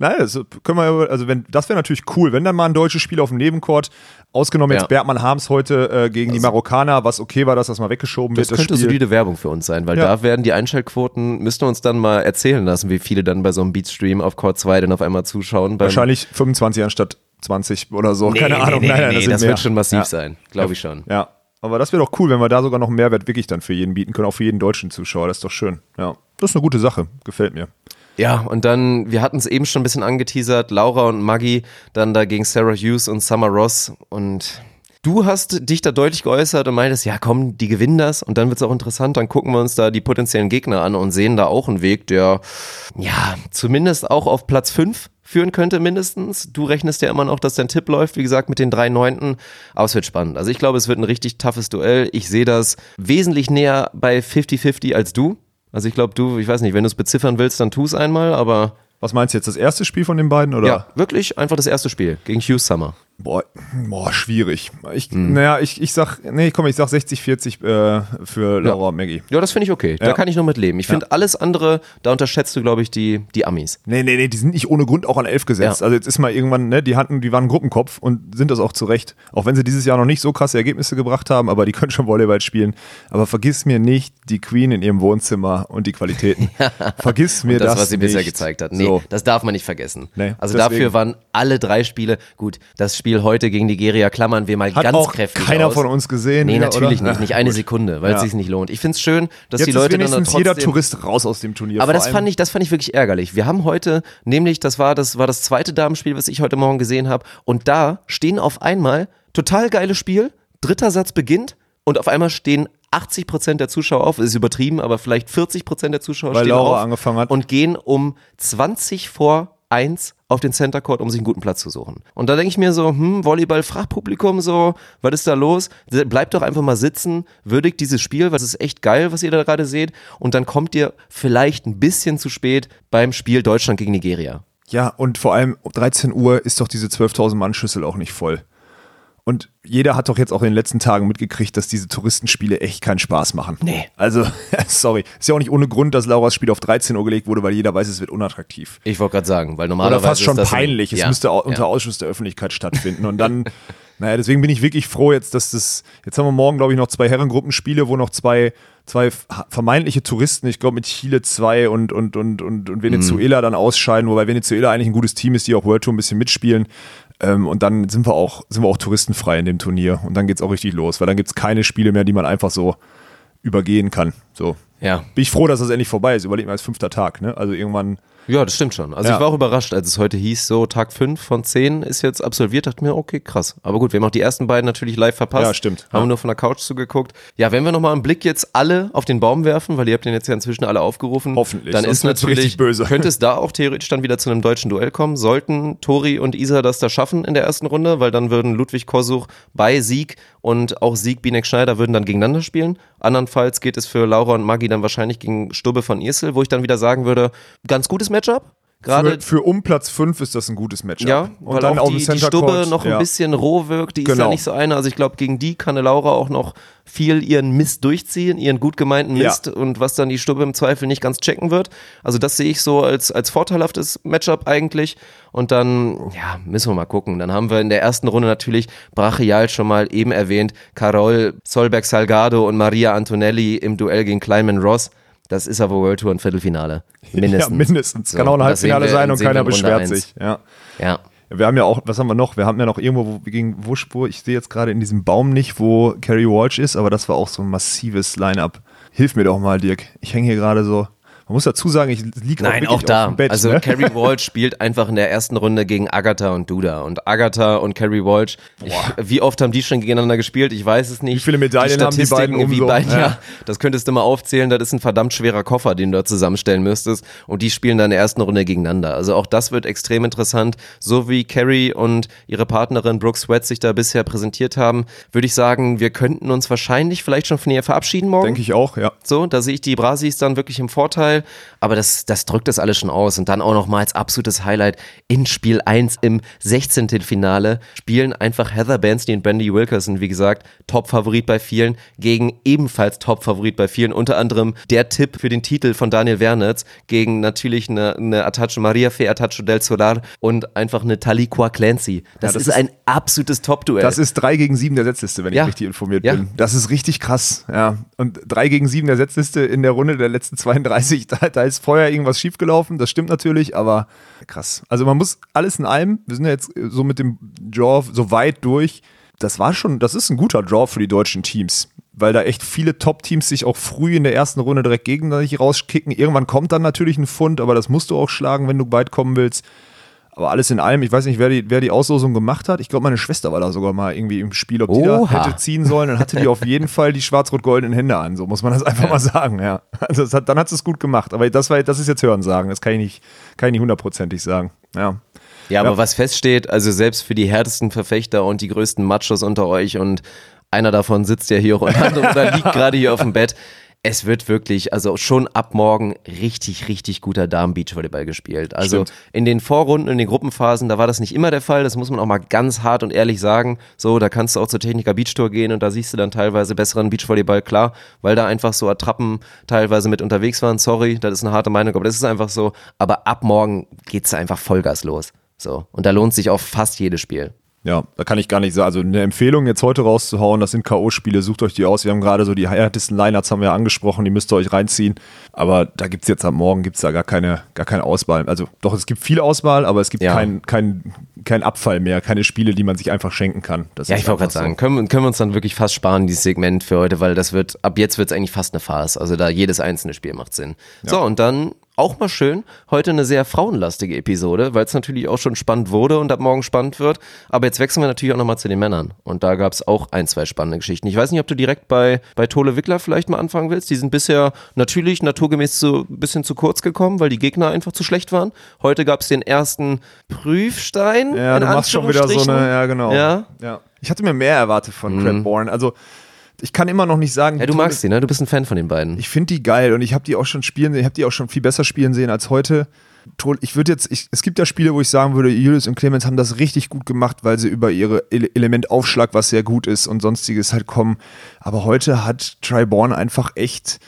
Nein, das können wir, also wenn, das wäre natürlich cool, wenn dann mal ein deutsches Spiel auf dem Nebencourt, ausgenommen jetzt Ja. Bergmann Harms heute äh, gegen die Marokkaner, was okay war, dass das mal weggeschoben Das wird. könnte Spiel. solide Werbung für uns sein, weil Ja. da werden die Einschaltquoten, müssten wir uns dann mal erzählen lassen, wie viele dann bei so einem Beatstream auf Court 2 dann auf einmal zuschauen. Wahrscheinlich 25 anstatt 20 oder so. Nee, Keine nee, Ahnung. Nee, nein, nein, das, das wird schon massiv ja. sein, glaube ich schon. Ja. Aber das wäre doch cool, wenn wir da sogar noch einen Mehrwert wirklich dann für jeden bieten können, auch für jeden deutschen Zuschauer. Das ist doch schön. Ja. Das ist eine gute Sache. Gefällt mir. Ja, und dann, wir hatten es eben schon ein bisschen angeteasert, Laura und Maggie, dann da gegen Sarah Hughes und Summer Ross und du hast dich da deutlich geäußert und meintest, ja komm, die gewinnen das und dann wird es auch interessant, dann gucken wir uns da die potenziellen Gegner an und sehen da auch einen Weg, der ja zumindest auch auf Platz 5 führen könnte mindestens. Du rechnest ja immer noch, dass dein Tipp läuft, wie gesagt, mit den drei Neunten. Aber es wird spannend. Also ich glaube, es wird ein richtig toughes Duell. Ich sehe das wesentlich näher bei 50-50 als du. Also ich glaube, du, ich weiß nicht, wenn du es beziffern willst, dann tu es einmal, aber Was meinst du jetzt? Das erste Spiel von den beiden? Oder? ja, wirklich einfach das erste Spiel gegen Hughes Summer. Boah, boah schwierig. Ich, Naja, ich, ich sag, nee, komm, ich sag 60-40 äh, für Laura und Maggie. Ja, das finde ich okay. Da Ja. kann ich noch mit leben. Ich finde alles andere, da unterschätzt du, glaube ich, die, die Amis. Nee, nee, nee, die sind nicht ohne Grund auch an 11 gesetzt. Ja. Also jetzt ist mal irgendwann, ne, die hatten, die waren Gruppenkopf und sind das auch zu Recht. Auch wenn sie dieses Jahr noch nicht so krasse Ergebnisse gebracht haben, aber die können schon Volleyball spielen. Aber vergiss mir nicht die Queen in ihrem Wohnzimmer und die Qualitäten. vergiss mir Und das, das, was sie nicht. bisher gezeigt hat. Nee, So. das darf man nicht vergessen. Nee, also deswegen. dafür waren alle drei Spiele, gut, das Spiel heute gegen Nigeria klammern wir mal Hat ganz auch kräftig keiner aus. von uns gesehen. Nee, natürlich oder? nicht. Nicht eine. Sekunde, weil es Ja. sich nicht lohnt. Ich finde es schön, dass Jetzt die Leute ist dann trotzdem... jeder Tourist raus aus dem Turnier. Aber das fand ich, das fand ich wirklich ärgerlich. Wir haben heute, nämlich, das war das, war das zweite Damenspiel, was ich heute Morgen gesehen habe. Und da stehen auf einmal total geiles Spiel. Dritter Satz beginnt und auf einmal stehen 80 Prozent der Zuschauer auf. Ist übertrieben, aber vielleicht 40 Prozent der Zuschauer Weil stehen Laura auf angefangen hat. und gehen um 20 vor 1 auf den Center Court, um sich einen guten Platz zu suchen. Und da denke ich mir so, hm, Volleyball-Fachpublikum, so, was ist da los? Bleibt doch einfach mal sitzen, würdigt dieses Spiel, was ist echt geil, was ihr da gerade seht. Und dann kommt ihr vielleicht ein bisschen zu spät beim Spiel Deutschland gegen Nigeria. Ja, und vor allem um 13 Uhr ist doch diese 12.000 Mann Schüssel auch nicht voll. Und jeder hat doch jetzt auch in den letzten Tagen mitgekriegt, dass diese Touristenspiele echt keinen Spaß machen. Nee. Also, sorry. Ist ja auch nicht ohne Grund, dass Lauras Spiel auf 13 Uhr gelegt wurde, weil jeder weiß, es wird unattraktiv. Ich wollte gerade sagen, weil Oder normalerweise fast schon ist das ein- peinlich. Es ja, müsste au- unter ja. Ausschuss der Öffentlichkeit stattfinden. Und dann, naja, deswegen bin ich wirklich froh jetzt, dass das, jetzt haben wir morgen, glaube ich, noch zwei Herrengruppenspiele, wo noch zwei, zwei vermeintliche Touristen, ich glaube mit Chile zwei und, und, und, und, und Venezuela Mhm. dann ausscheiden, wobei Venezuela eigentlich ein gutes Team ist, die auch World Tour ein bisschen mitspielen. Ähm, und dann sind wir auch, sind wir auch touristenfrei in dem Turnier. Und dann geht's auch richtig los, weil dann gibt's keine Spiele mehr, die man einfach so übergehen kann. So. Ja. Bin ich froh, dass das endlich vorbei ist. Überleg mal, als fünfter Tag, ne? Also irgendwann. Ja, das stimmt schon. Also Ja. ich war auch überrascht, als es heute hieß, so Tag 5 von 10 ist jetzt absolviert, dachte mir, okay, krass. Aber gut, wir haben auch die ersten beiden natürlich live verpasst. Ja, stimmt. Haben Ja. nur von der Couch zugeguckt. Ja, wenn wir nochmal einen Blick jetzt alle auf den Baum werfen, weil ihr habt den jetzt ja inzwischen alle aufgerufen. Hoffentlich, Dann ist natürlich, böse. könnte es da auch theoretisch dann wieder zu einem deutschen Duell kommen. Sollten Tori und Isa das da schaffen in der ersten Runde, weil dann würden Ludwig Kosuch bei Sieg und auch Sieg Binek Schneider würden dann gegeneinander spielen. Andernfalls geht es für Laura und Maggi dann wahrscheinlich gegen Stubbe von Irsel, wo ich dann wieder sagen würde, ganz gutes Matchup. Gerade für, für um Platz 5 ist das ein gutes Matchup. ja, und weil dann auch die, die Stubbe Court, noch ein ja. bisschen roh wirkt, die ist ja Genau. nicht so eine. Also ich glaube, gegen die kann eine Laura auch noch viel ihren Mist durchziehen, ihren gut gemeinten Ja. Mist und was dann die Stubbe im Zweifel nicht ganz checken wird. Also das sehe ich so als, als vorteilhaftes Matchup eigentlich. Und dann, ja, müssen wir mal gucken. Dann haben wir in der ersten Runde natürlich brachial schon mal eben erwähnt, Carol Solberg Salgado und Maria Antonelli im Duell gegen Kleiman Ross. Das ist aber World Tour und Viertelfinale. Mindestens. Ja, mindestens. So, Kann auch ein Halbfinale sein und keiner beschwert sich. Ja. Ja. Wir haben ja auch, was haben wir noch? Wir haben ja noch irgendwo, wo, gegen wo ich sehe jetzt gerade in diesem Baum nicht, wo Carrie Walsh ist, aber das war auch so ein massives Line-Up. Hilf mir doch mal, Dirk. Ich hänge hier gerade so. Man muss dazu sagen, ich liege Nein, wirklich auch da. Bett. also ne? Carrie Walsh spielt einfach in der ersten Runde gegen Agatha und Duda. Und Agatha und Carrie Walsh, ich, wie oft haben die schon gegeneinander gespielt? Ich weiß es nicht. Wie viele Medaillen haben die beiden um so? beiden, Ja. ja. Das könntest du mal aufzählen. Das ist ein verdammt schwerer Koffer, den du da zusammenstellen müsstest. Und die spielen dann in der ersten Runde gegeneinander. Also auch das wird extrem interessant. So wie Carrie und ihre Partnerin Brooke Sweat sich da bisher präsentiert haben, würde ich sagen, wir könnten uns wahrscheinlich vielleicht schon von ihr verabschieden morgen. Denke ich auch, ja. So, da sehe ich die Brasis dann wirklich im Vorteil. Aber das, das drückt das alles schon aus. Und dann auch noch mal als absolutes Highlight in Spiel 1 im 16. Finale spielen einfach Heather Bansley und Brandy Wilkerson, wie gesagt, Top-Favorit bei vielen, gegen ebenfalls Top-Favorit bei vielen. Unter anderem der Tipp für den Titel von Daniel Wernitz gegen natürlich eine, eine Atacho Maria Fe Atacho del Solar und einfach eine Taliqua Clancy. Das, das ist, ist- ein absolutes Top-Duell. Das ist 3 gegen 7 der Setzliste, wenn Ja. ich richtig informiert Ja. bin. Das ist richtig krass, ja. Und 3 gegen 7 der Setzliste in der Runde der letzten 32, da, da ist vorher irgendwas schiefgelaufen, das stimmt natürlich, aber krass. Also man muss alles in allem, wir sind ja jetzt so mit dem Draw so weit durch, das war schon, das ist ein guter Draw für die deutschen Teams. Weil da echt viele Top-Teams sich auch früh in der ersten Runde direkt gegenseitig rauskicken. Irgendwann kommt dann natürlich ein Fund, aber das musst du auch schlagen, wenn du weit kommen willst. Aber alles in allem, ich weiß nicht, wer die, wer die Auslosung gemacht hat. Ich glaube, meine Schwester war da sogar mal irgendwie im Spiel, ob die da hätte ziehen sollen. Dann hatte die auf jeden Fall die schwarz-rot-goldenen Hände an. So muss man das einfach mal sagen, ja. Also hat, dann hat sie es gut gemacht. Aber das, war, das ist jetzt Hören sagen. Das kann ich nicht, kann ich nicht hundertprozentig sagen. Ja. Ja, aber Ja. was feststeht, also selbst für die härtesten Verfechter und die größten Machos unter euch und einer davon sitzt ja hier auch unter anderem oder liegt gerade hier auf dem Bett. Es wird wirklich, also schon ab morgen richtig, richtig guter Damen-Beachvolleyball gespielt. Also Stimmt. in den Vorrunden, in den Gruppenphasen, da war das nicht immer der Fall. Das muss man auch mal ganz hart und ehrlich sagen. So, da kannst du auch zur Techniker Beach Tour gehen und da siehst du dann teilweise besseren Beachvolleyball, klar, weil da einfach so Attrappen teilweise mit unterwegs waren. Sorry, das ist eine harte Meinung, aber das ist einfach so. Aber ab morgen geht's einfach Vollgas los. So. Und da lohnt sich auch fast jedes Spiel. Ja, da kann ich gar nicht sagen. Also eine Empfehlung jetzt heute rauszuhauen, das sind K.O.-Spiele, sucht euch die aus. Wir haben gerade so die härtesten Lineups haben wir ja angesprochen, die müsst ihr euch reinziehen. Aber da gibt's jetzt am Morgen gibt's da gar keine, gar keine Auswahl. Also doch, es gibt viel Auswahl, aber es gibt Ja. keinen kein, kein Abfall mehr, keine Spiele, die man sich einfach schenken kann. Das Ja, ich wollte gerade sagen, so. können, wir- können wir uns dann wirklich fast sparen, dieses Segment für heute, weil das wird, ab jetzt wird es eigentlich fast eine Farce. Also da jedes einzelne Spiel macht Sinn. So, und dann auch mal schön, heute eine sehr frauenlastige Episode, weil es natürlich auch schon spannend wurde und ab morgen spannend wird. Aber jetzt wechseln wir natürlich auch nochmal zu den Männern. Und da gab es auch ein, zwei spannende Geschichten. Ich weiß nicht, ob du direkt bei, bei Tole Wickler vielleicht mal anfangen willst. Die sind bisher natürlich naturgemäß so ein bisschen zu kurz gekommen, weil die Gegner einfach zu schlecht waren. Heute gab es den ersten Prüfstein. Ja, du machst schon wieder so eine, ja genau. Ja. ja. Ich hatte mir mehr erwartet von Mhm. Crab Born. Also ich kann immer noch nicht sagen, Ja, du magst die, ne? Du bist ein Fan von den beiden. Ich finde die geil und ich habe die auch schon spielen ich habe die auch schon viel besser spielen sehen als heute. Ich würde jetzt, ich, es gibt ja Spiele, wo ich sagen würde, Julius und Clemens haben das richtig gut gemacht, weil sie über ihre Ele Elementaufschlag, was sehr gut ist und sonstiges halt kommen. Aber heute hat Triborn einfach echt.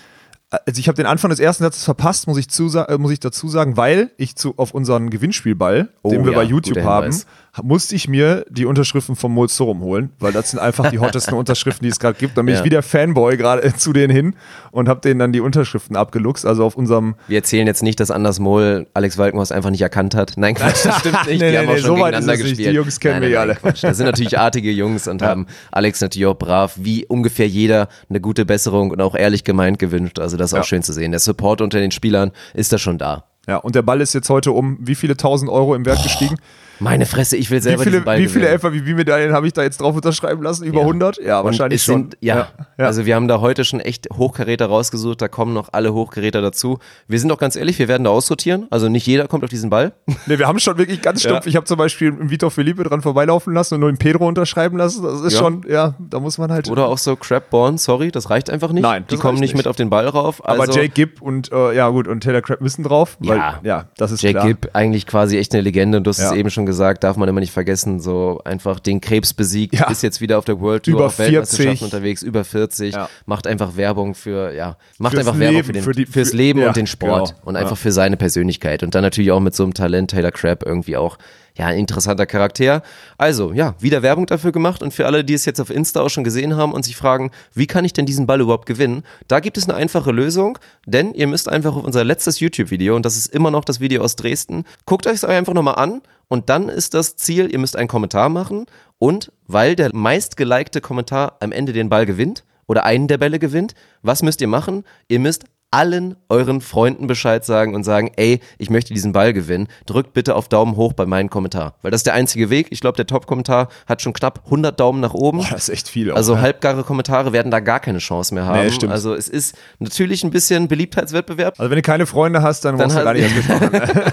Also ich habe den Anfang des ersten Satzes verpasst, muss ich, äh, muss ich dazu sagen, weil ich zu, auf unseren Gewinnspielball, Oh den wir ja, bei YouTube haben. Musste ich mir die Unterschriften vom Molzorum holen, weil das sind einfach die hottesten Unterschriften, die es gerade gibt. Dann bin Ja. ich wie der Fanboy gerade zu denen hin und habe denen dann die Unterschriften abgeluchst. Also auf unserem Wir erzählen jetzt nicht, dass Anders Mohl Alex Walkenhorst einfach nicht erkannt hat. Nein, Quatsch, das stimmt nicht. Nee, die nee, haben auch nee, schon so gegeneinander nicht. gespielt. Die Jungs kennen nein, wir nein, ja alle. Quatsch. Das sind natürlich artige Jungs und haben Alex natürlich auch brav, wie ungefähr jeder, eine gute Besserung und auch ehrlich gemeint gewünscht. Also das ist auch Ja. schön zu sehen. Der Support unter den Spielern ist da schon da. Ja, und der Ball ist jetzt heute um wie viele tausend Euro im Wert gestiegen? Meine Fresse, ich will Wie selber viele, diesen Ball wie viele. FAVB-Medaillen habe ich da jetzt drauf unterschreiben lassen? Über Ja. 100? Ja, wahrscheinlich schon. Sind, ja, ja. also wir haben da heute schon echt Hochkaräter rausgesucht, da kommen noch alle Hochkaräter dazu. Wir sind auch ganz ehrlich, wir werden da aussortieren, also nicht jeder kommt auf diesen Ball. Nee, wir haben schon wirklich ganz stumpf. Ja. Ich habe zum Beispiel einen Vitor Felipe dran vorbeilaufen lassen und nur den Pedro unterschreiben lassen. Das ist schon, ja, da muss man halt. Oder auch so Crabborn, sorry, das reicht einfach nicht. Nein, Die das kommen reicht nicht nicht. mit auf den Ball rauf. Also, aber Jake Gibb und äh, ja gut und Taylor Crab müssen drauf, weil Ja. ja, das ist Jake klar. Gibb eigentlich quasi echt eine Legende und du hast es eben schon gesagt, darf man immer nicht vergessen, so einfach den Krebs besiegt, Ja. ist jetzt wieder auf der World Tour, Über auf Weltmeisterschaften 40. unterwegs, über 40, Ja. macht einfach Werbung für, ja, macht Fürs einfach Werbung Leben, für den, für die- fürs für- Leben ja, und den Sport genau. und einfach für seine Persönlichkeit und dann natürlich auch mit so einem Talent Taylor Crabb irgendwie auch ja, ein interessanter Charakter. Also, ja, wieder Werbung dafür gemacht und für alle, die es jetzt auf Insta auch schon gesehen haben und sich fragen, wie kann ich denn diesen Ball überhaupt gewinnen? Da gibt es eine einfache Lösung, denn ihr müsst einfach auf unser letztes YouTube-Video, und das ist immer noch das Video aus Dresden, guckt euch es einfach nochmal an und dann ist das Ziel, ihr müsst einen Kommentar machen und weil der meistgelikte Kommentar am Ende den Ball gewinnt oder einen der Bälle gewinnt, was müsst ihr machen? Ihr müsst allen euren Freunden Bescheid sagen und sagen, ey, ich möchte diesen Ball gewinnen. Drückt bitte auf Daumen hoch bei meinem Kommentar. Weil das ist der einzige Weg. Ich glaube, der Top-Kommentar hat schon knapp 100 Daumen nach oben. Boah, das ist echt viel. auch, Also ne? halbgare Kommentare werden da gar keine Chance mehr haben. Nee, stimmt. Also es ist natürlich ein bisschen Beliebtheitswettbewerb. Also wenn du keine Freunde hast, dann, Dann brauchst du gar hast- nicht erst mitmachen.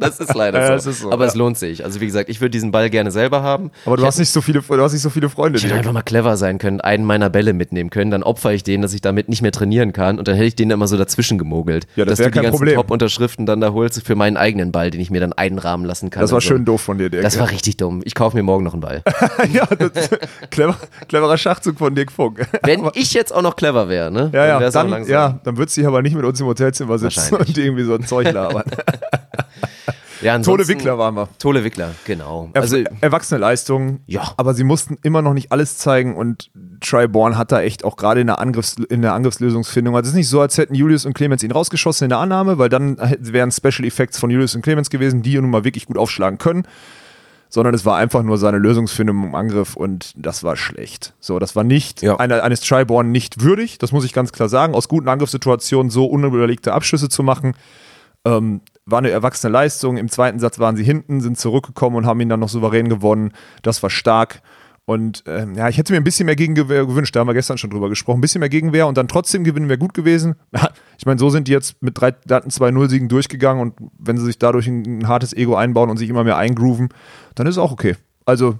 Das ist leider Ja, so. das ist so, Aber ja. es lohnt sich. Also wie gesagt, ich würde diesen Ball gerne selber haben. Aber du hast nicht so viele, du hast nicht so viele Freunde. Ich hätte einfach mal clever sein können, einen meiner Bälle mitnehmen können, dann opfer ich den, dass ich damit nicht mehr trainieren kann und dann hätte ich den immer so dazwischen gemogelt. Ja, das dass du die ganzen. Top-Unterschriften dann da holst für meinen eigenen Ball, den ich mir dann einrahmen lassen kann. Das war so. schön doof von dir, Dirk. Das war richtig dumm. Ich kaufe mir morgen noch einen Ball. ja, das, clever, cleverer Schachzug von Dirk Funk. Wenn ich jetzt auch noch clever wäre, ne? Ja, ja, dann, langsam. ja, dann würdest du hier aber nicht mit uns im Hotelzimmer sitzen und irgendwie so ein Zeug labern. ja ansonsten- Wickler waren wir. Tole Wickler, genau. Also, Also, Erwachsene Leistung, Ja. aber sie mussten immer noch nicht alles zeigen und Triborn hat da echt auch gerade in der, Angriffs in der Angriffslösungsfindung, also es ist nicht so, als hätten Julius und Clemens ihn rausgeschossen in der Annahme, weil dann wären Special Effects von Julius und Clemens gewesen, die nun mal wirklich gut aufschlagen können, sondern es war einfach nur seine Lösungsfindung im Angriff und das war schlecht. So, das war nicht Ja. eine, eines Triborn nicht würdig, das muss ich ganz klar sagen, aus guten Angriffssituationen so unüberlegte Abschüsse zu machen, ähm, war eine erwachsene Leistung. Im zweiten Satz waren sie hinten, sind zurückgekommen und haben ihn dann noch souverän gewonnen. Das war stark. Und ähm, ja, ich hätte mir ein bisschen mehr Gegenwehr gewünscht, da haben wir gestern schon drüber gesprochen. Ein bisschen mehr Gegenwehr und dann trotzdem gewinnen wäre gut gewesen. Ich meine, so sind die jetzt mit drei Daten 2-0-Siegen durchgegangen und wenn sie sich dadurch ein, ein hartes Ego einbauen und sich immer mehr eingrooven, dann ist es auch okay. Also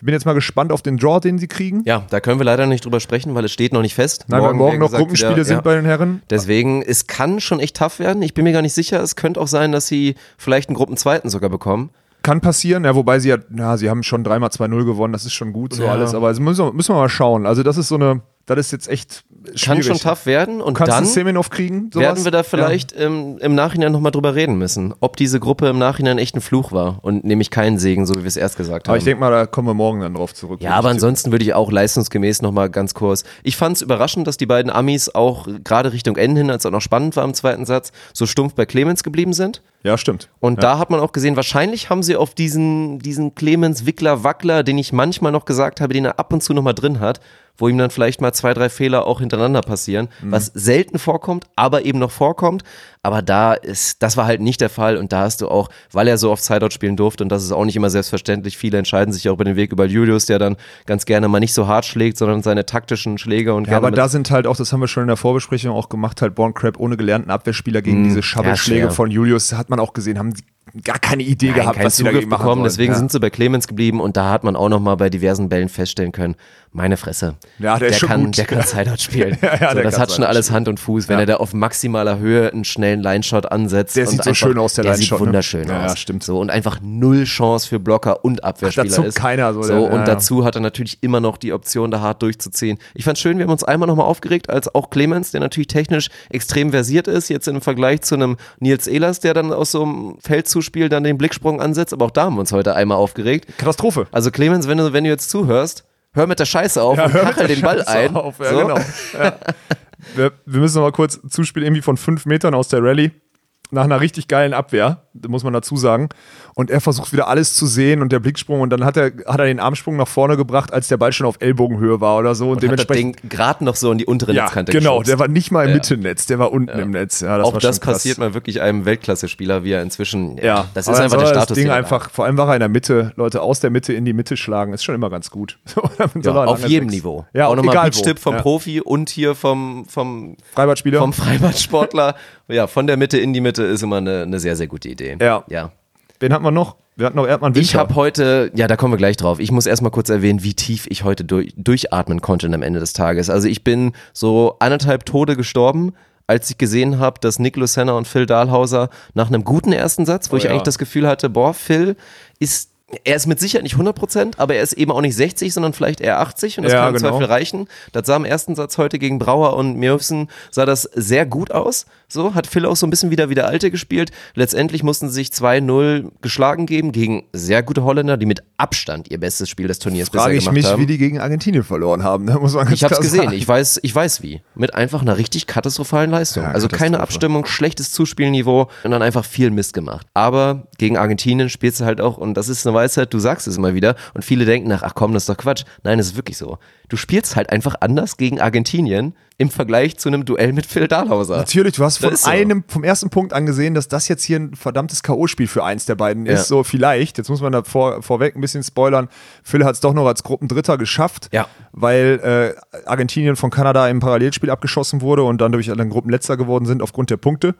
Bin jetzt mal gespannt auf den Draw, den sie kriegen. Ja, da können wir leider nicht drüber sprechen, weil es steht noch nicht fest. Nein, weil morgen noch gesagt, Gruppenspiele wieder- sind ja. bei den Herren. Deswegen, es kann schon echt tough werden. Ich bin mir gar nicht sicher. Es könnte auch sein, dass sie vielleicht einen Gruppenzweiten sogar bekommen. Kann passieren, ja, wobei sie ja, ja, sie haben schon dreimal 2-0 gewonnen, das ist schon gut so Ja. alles, aber müssen müssen wir mal schauen. Also das ist so eine, das ist jetzt echt Kann schwierig. schon tough werden. Und Kannst dann Semenov kriegen? Sowas? werden wir da vielleicht im, im Nachhinein nochmal drüber reden müssen, ob diese Gruppe im Nachhinein echt ein Fluch war und nämlich keinen Segen, so wie wir es erst gesagt Aber haben. ich denke mal, da kommen wir morgen dann drauf zurück. Ja, aber ansonsten würde ich auch leistungsgemäß nochmal ganz kurz. Ich fand es überraschend, dass die beiden Amis auch gerade Richtung Ende hin, als es auch noch spannend war im zweiten Satz, so stumpf bei Clemens geblieben sind. Ja, stimmt. Und da hat man auch gesehen, wahrscheinlich haben sie auf diesen, diesen Clemens Wickler Wackler, den ich manchmal noch gesagt habe, den er ab und zu nochmal drin hat, wo ihm dann vielleicht mal zwei, drei Fehler auch hintereinander passieren, was selten vorkommt, aber eben noch vorkommt. Aber da ist, das war halt nicht der Fall und da hast du auch, weil er so oft Sideout spielen durfte und das ist auch nicht immer selbstverständlich, viele entscheiden sich auch über den Weg über Julius, der dann ganz gerne mal nicht so hart schlägt, sondern seine taktischen Schläge und Ja, aber da sind halt auch, das haben wir schon in der Vorbesprechung auch gemacht, halt Born Crab ohne gelernten Abwehrspieler gegen diese Schabelschläge schwer. von Julius, hat man auch gesehen, haben sie gar keine Idee Nein, gehabt, was sie Zugriff dagegen machen bekommen. sollen. Deswegen ja. sind sie bei Clemens geblieben und da hat man auch noch mal bei diversen Bällen feststellen können, meine Fresse. Ja, der ist schon kann, gut. Der kann Sideout spielen. Ja, ja, so, der das hat schon alles Hand und Fuß. Wenn Ja. er da auf maximaler Höhe einen schnellen Line-Shot ansetzt. Der und sieht so einfach, schön aus, der Der Line-Shot, sieht ne? wunderschön Ja, aus. ja, stimmt. So, und einfach null Chance für Blocker und Abwehrspieler zuckt ist. keiner so, so der- und ja, ja. dazu hat er natürlich immer noch die Option, da hart durchzuziehen. Ich fand's schön, wir haben uns einmal nochmal aufgeregt, als auch Clemens, der natürlich technisch extrem versiert ist, jetzt im Vergleich zu einem Nils Ehlers, der dann aus so einem Feldzuspiel dann den Blicksprung ansetzt, aber auch da haben wir uns heute einmal aufgeregt. Katastrophe. Also Clemens, wenn du, wenn du jetzt zuhörst, hör mit der Scheiße auf und hör mit kachel der den Ball Scheiße ein. Auf. Ja, so. genau. Ja. Wir, wir müssen noch mal kurz Zuspiel irgendwie von fünf Metern aus der Rallye nach einer richtig geilen Abwehr, muss man dazu sagen. Und er versucht wieder alles zu sehen und der Blicksprung und dann hat er, hat er den Armsprung nach vorne gebracht, als der Ball schon auf Ellbogenhöhe war oder so. Und, Und dementsprechend. Gerade noch so in die untere ja, Netzkante genau, geschubst. der war nicht mal im Ja. Mittennetz, der war unten im Netz. Ja, das Auch das passiert mal wirklich einem Weltklasse-Spieler, wie er inzwischen. Ja, das ist einfach der er Status. Das Ding einfach, vor allem war er in der Mitte, Leute aus der Mitte in die Mitte schlagen, ist schon immer ganz gut. Ja, auf jedem Niveau. Ja, auch und nochmal wo. vom ja. Profi und hier vom, vom, Freibadspieler. vom Freibadsportler. ja, von der Mitte in die Mitte ist immer eine, eine sehr, sehr gute Idee. Ja. ja. Wen hatten wir noch? Wir hatten noch Erdmann Winter. Ich habe heute, ja, da kommen wir gleich drauf. Ich muss erstmal kurz erwähnen, wie tief ich heute durch, durchatmen konnte am Ende des Tages. Also ich bin so anderthalb Tode gestorben, als ich gesehen habe, dass Nick Lucena und Phil Dahlhauser nach einem guten ersten Satz, wo Oh ich ja. eigentlich das Gefühl hatte, boah, Phil ist er ist mit Sicherheit nicht 100%, aber er ist eben auch nicht 60, sondern vielleicht eher 80 und das Ja, kann im genau. Zweifel reichen. Das sah im ersten Satz heute gegen Brauer und Mirfsen sah das sehr gut aus. So hat Phil auch so ein bisschen wieder wie der Alte gespielt. Letztendlich mussten sie sich 2-0 geschlagen geben gegen sehr gute Holländer, die mit Abstand ihr bestes Spiel des Turniers Frage bisher ich gemacht mich, haben. wie die gegen Argentinien verloren haben. Da muss man ganz Ich hab's gesehen, sagen. ich weiß, ich weiß wie. Mit einfach einer richtig katastrophalen Leistung. Ja, also keine. Abstimmung, schlechtes Zuspielniveau und dann einfach viel Mist gemacht. Aber gegen Argentinien spielst du halt auch, und das ist eine Weisheit, du sagst es immer wieder, und viele denken nach, ach komm, das ist doch Quatsch. Nein, es ist wirklich so. Du spielst halt einfach anders gegen Argentinien im Vergleich zu einem Duell mit Phil Dahlhauser. Natürlich, du hast von so. einem, vom ersten Punkt angesehen, dass das jetzt hier ein verdammtes K.O.-Spiel für eins der beiden Ja. ist. So vielleicht, jetzt muss man da vor, vorweg ein bisschen spoilern, Phil hat es doch noch als Gruppendritter geschafft, Ja. weil äh, Argentinien von Kanada im Parallelspiel abgeschossen wurde und dann durch dann Gruppenletzter geworden sind aufgrund der Punkte.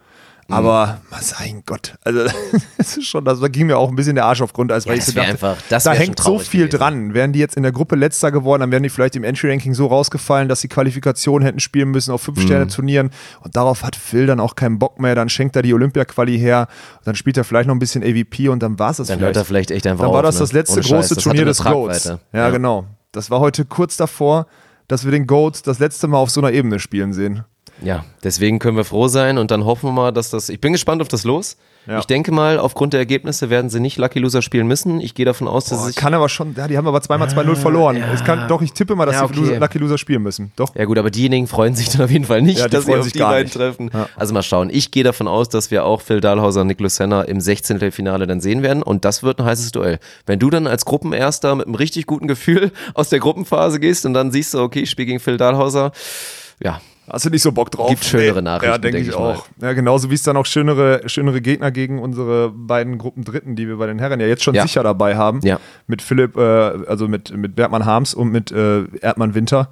Mhm. Aber, mein Gott, also das ist schon, das, da ging mir auch ein bisschen der Arsch auf Grundeis, weil Ja, ich so dachte, einfach- das da hängt so viel gewesen. dran. Wären die jetzt in der Gruppe letzter geworden, dann wären die vielleicht im Entry-Ranking so rausgefallen, dass sie Qualifikation hätten spielen müssen auf Mhm. Fünf-Sterne-Turnieren. Und darauf hat Phil dann auch keinen Bock mehr. Dann schenkt er die Olympia-Quali her. Und dann spielt er vielleicht noch ein bisschen AVP und dann war es das Dann vielleicht. hört er vielleicht echt einfach dann war auf, das ne? das letzte Ohne Scheiß, große das Turnier des Goats. Tragweite. Ja, genau. Das war heute kurz davor, dass wir den Goat das letzte Mal auf so einer Ebene spielen sehen. Ja, deswegen können wir froh sein und dann hoffen wir mal, dass das. Ich bin gespannt auf das Los. Ja. Ich denke mal, aufgrund der Ergebnisse werden sie nicht Lucky Loser spielen müssen. Ich gehe davon aus, dass Boah, sich. kann aber schon, ja, die haben aber zweimal 2-0 verloren. Es kann, doch, ich tippe mal, dass Ja, die okay. Loser, Lucky Loser spielen müssen. Doch. Ja gut, aber diejenigen freuen sich dann auf jeden Fall nicht, Ja, die dass sie freuen auf sich die gar beiden nicht. treffen. Ja. Also mal schauen. Ich gehe davon aus, dass wir auch Phil Dahlhauser und Nick Lucena im 16. Finale dann sehen werden und das wird ein heißes Duell. Wenn du dann als Gruppenerster mit einem richtig guten Gefühl aus der Gruppenphase gehst und dann siehst du, okay, ich spiele gegen Phil Dahlhauser, ja, Hast du nicht so Bock drauf? Gibt schönere Nee. Nachrichten, Ja, denke denk ich ich mal. auch. Ja, genauso wie es dann auch schönere, schönere Gegner gegen unsere beiden Gruppendritten, die wir bei den Herren ja jetzt schon Ja. sicher dabei haben. Ja. Mit Philipp, äh, also mit, mit Bergmann Harms und mit äh, Erdmann Winter.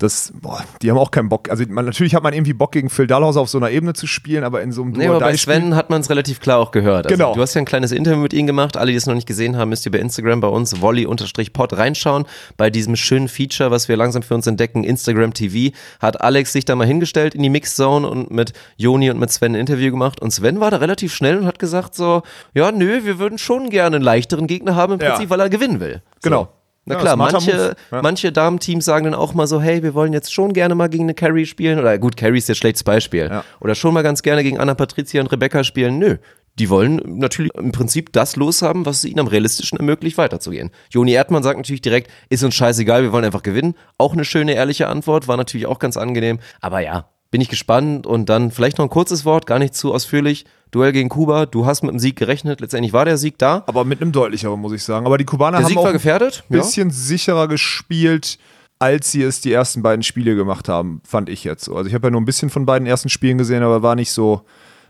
Das, boah, die haben auch keinen Bock. Also man, natürlich hat man irgendwie Bock, gegen Phil Dallhaus auf so einer Ebene zu spielen, aber in so einem Nee, aber bei Sven hat man es relativ klar auch gehört. Also Genau. Du hast ja ein kleines Interview mit ihm gemacht. Alle, die es noch nicht gesehen haben, müsst ihr bei Instagram bei uns volley-pod reinschauen. Bei diesem schönen Feature, was wir langsam für uns entdecken, Instagram TV, hat Alex sich da mal hingestellt in die Mixzone und mit Joni und mit Sven ein Interview gemacht. Und Sven war da relativ schnell und hat gesagt so, ja, nö, wir würden schon gerne einen leichteren Gegner haben, im Ja. Prinzip, weil er gewinnen will. So. Genau. Na Ja, klar, manche. Ja. manche Damenteams sagen dann auch mal so, hey, wir wollen jetzt schon gerne mal gegen eine Carrie spielen. Oder gut, Carrie ist jetzt schlechtes Beispiel. Ja. Oder schon mal ganz gerne gegen Anna Patricia und Rebecca spielen. Nö. Die wollen natürlich im Prinzip das loshaben, was es ihnen am realistischen ermöglicht, weiterzugehen. Joni Erdmann sagt natürlich direkt, ist uns scheißegal, wir wollen einfach gewinnen. Auch eine schöne, ehrliche Antwort, war natürlich auch ganz angenehm. Aber ja, bin ich gespannt und dann vielleicht noch ein kurzes Wort, gar nicht zu ausführlich. Duell gegen Kuba, du hast mit dem Sieg gerechnet, letztendlich war der Sieg da. Aber mit einem deutlicheren, muss ich sagen. Aber die Kubaner Der haben Sieg auch war gefährdet. ein bisschen sicherer gespielt, als sie es die ersten beiden Spiele gemacht haben, fand ich jetzt so. Also ich habe ja nur ein bisschen von beiden ersten Spielen gesehen, aber war nicht so.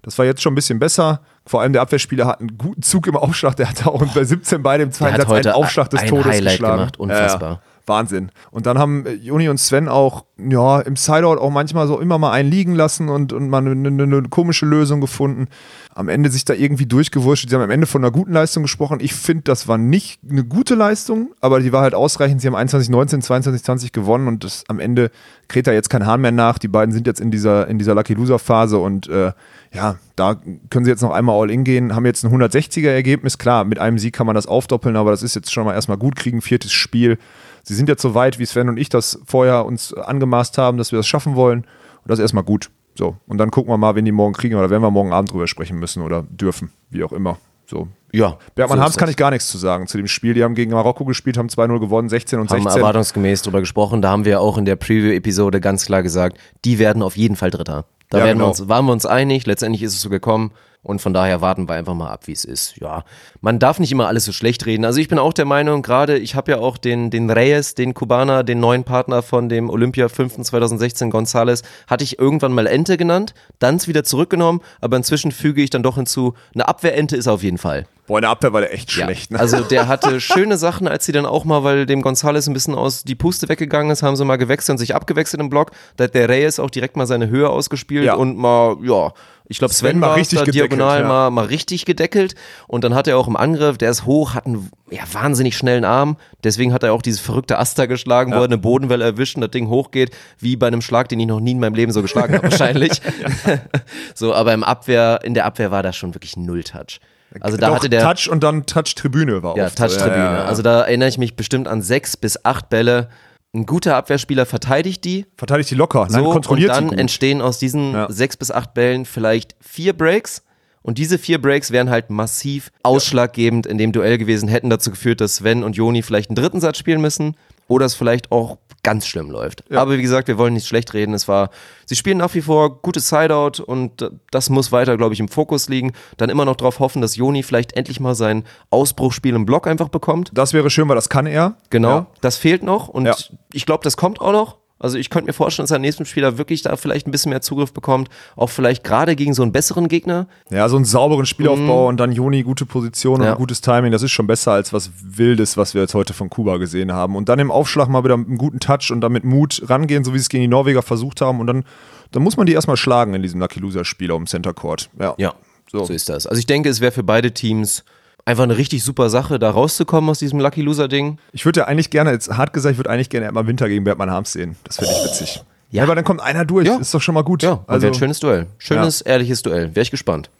Das war jetzt schon ein bisschen besser. Vor allem der Abwehrspieler hat einen guten Zug im Aufschlag. Der hat auch bei 17 beide im zweiten hat Satz einen Aufschlag des ein Todes Highlight geschlagen. gemacht. Unfassbar. Ja, Wahnsinn. Und dann haben äh, Joni und Sven auch ja, im Sideout auch manchmal so immer mal einen liegen lassen und, und mal eine, eine, eine komische Lösung gefunden. Am Ende sich da irgendwie durchgewurscht. Sie haben am Ende von einer guten Leistung gesprochen. Ich finde, das war nicht eine gute Leistung, aber die war halt ausreichend. Sie haben 21-19, 22-20 gewonnen und das, am Ende kräht da jetzt kein Hahn mehr nach. Die beiden sind jetzt in dieser, in dieser Lucky Loser Phase und äh, ja, da können sie jetzt noch einmal all in gehen, haben jetzt ein 160er Ergebnis. Klar, mit einem Sieg kann man das aufdoppeln, aber das ist jetzt schon mal erstmal gut kriegen. Viertes Spiel. Sie sind jetzt so weit, wie Sven und ich das vorher uns angemaßt haben, dass wir das schaffen wollen. Und das ist erstmal gut. So. Und dann gucken wir mal, wen die morgen kriegen oder werden wir morgen Abend drüber sprechen müssen oder dürfen, wie auch immer. So. Ja. Bergmann so Harms kann ich gar nichts zu sagen zu dem Spiel. Die haben gegen Marokko gespielt, haben 2-0 gewonnen, 16 und haben 16. erwartungsgemäß drüber gesprochen. Da haben wir auch in der Preview-Episode ganz klar gesagt, die werden auf jeden Fall Dritter. Da Ja, genau. wir uns, waren wir uns einig. Letztendlich ist es so gekommen. Und von daher warten wir einfach mal ab, wie es ist. Ja, man darf nicht immer alles so schlecht reden. Also ich bin auch der Meinung, gerade ich habe ja auch den, den Reyes, den Kubaner, den neuen Partner von dem Olympia 5. 2016, Gonzales, hatte ich irgendwann mal Ente genannt, dann es wieder zurückgenommen, aber inzwischen füge ich dann doch hinzu, eine Abwehrente ist auf jeden Fall. Boah, in der Abwehr war der echt Ja, schlecht. Ne? Also der hatte schöne Sachen, als sie dann auch mal, weil dem Gonzales ein bisschen aus die Puste weggegangen ist, haben sie mal gewechselt und sich abgewechselt im Block. Da hat der Reyes auch direkt mal seine Höhe ausgespielt Ja. und mal, ja, ich glaube Sven, Sven war richtig da diagonal ja. mal, mal richtig gedeckelt und dann hat er auch im Angriff, der ist hoch, hat einen ja, wahnsinnig schnellen Arm, deswegen hat er auch diese verrückte Aster geschlagen, wo er eine Bodenwelle erwischt und das Ding hochgeht, wie bei einem Schlag, den ich noch nie in meinem Leben so geschlagen habe wahrscheinlich. so, aber im Abwehr, in der Abwehr war das schon wirklich null Touch. Also da Doch, hatte der Touch und dann Touch-Tribüne war ja, oft so. Touch-Tribüne. Ja, ja, ja. Also da erinnere ich mich bestimmt an sechs bis acht Bälle. Ein guter Abwehrspieler verteidigt die. Verteidigt die locker. Nein, So, kontrolliert und dann entstehen aus diesen Ja. sechs bis acht Bällen vielleicht vier Breaks. Und diese vier Breaks wären halt massiv ausschlaggebend in dem Duell gewesen, hätten dazu geführt, dass Sven und Joni vielleicht einen dritten Satz spielen müssen oder es vielleicht auch ganz schlimm läuft. Aber wie gesagt, wir wollen nicht schlecht reden. Es war, sie spielen nach wie vor gutes Sideout und das muss weiter, glaube ich, im Fokus liegen. Dann immer noch darauf hoffen, dass Joni vielleicht endlich mal sein Ausbruchspiel im Block einfach bekommt. Das wäre schön, weil das kann er. Genau, Ja. das fehlt noch und Ja. ich glaube, das kommt auch noch. Also ich könnte mir vorstellen, dass der nächste Spieler wirklich da vielleicht ein bisschen mehr Zugriff bekommt, auch vielleicht gerade gegen so einen besseren Gegner. Ja, so einen sauberen Spielaufbau und dann Joni gute Position und. Ja. ein gutes Timing, das ist schon besser als was Wildes, was wir jetzt heute von Kuba gesehen haben. Und dann im Aufschlag mal wieder mit einem guten Touch und dann mit Mut rangehen, so wie sie es gegen die Norweger versucht haben. Und dann, dann muss man die erstmal schlagen in diesem Lucky Loser-Spiel auf dem Center Court. Ja. Ja, So. so. ist das. Also ich denke, es wäre für beide Teams einfach eine richtig super Sache, da rauszukommen aus diesem Lucky Loser Ding. Ich würde ja eigentlich gerne, jetzt hart gesagt, ich würde eigentlich gerne immer Winter gegen Bergmann Harms sehen. Das finde ich witzig. Ja. aber dann kommt einer durch. Ja. Ist doch schon mal gut. Ja, also ein schönes Duell. Schönes, ehrliches Duell. Wäre ich gespannt.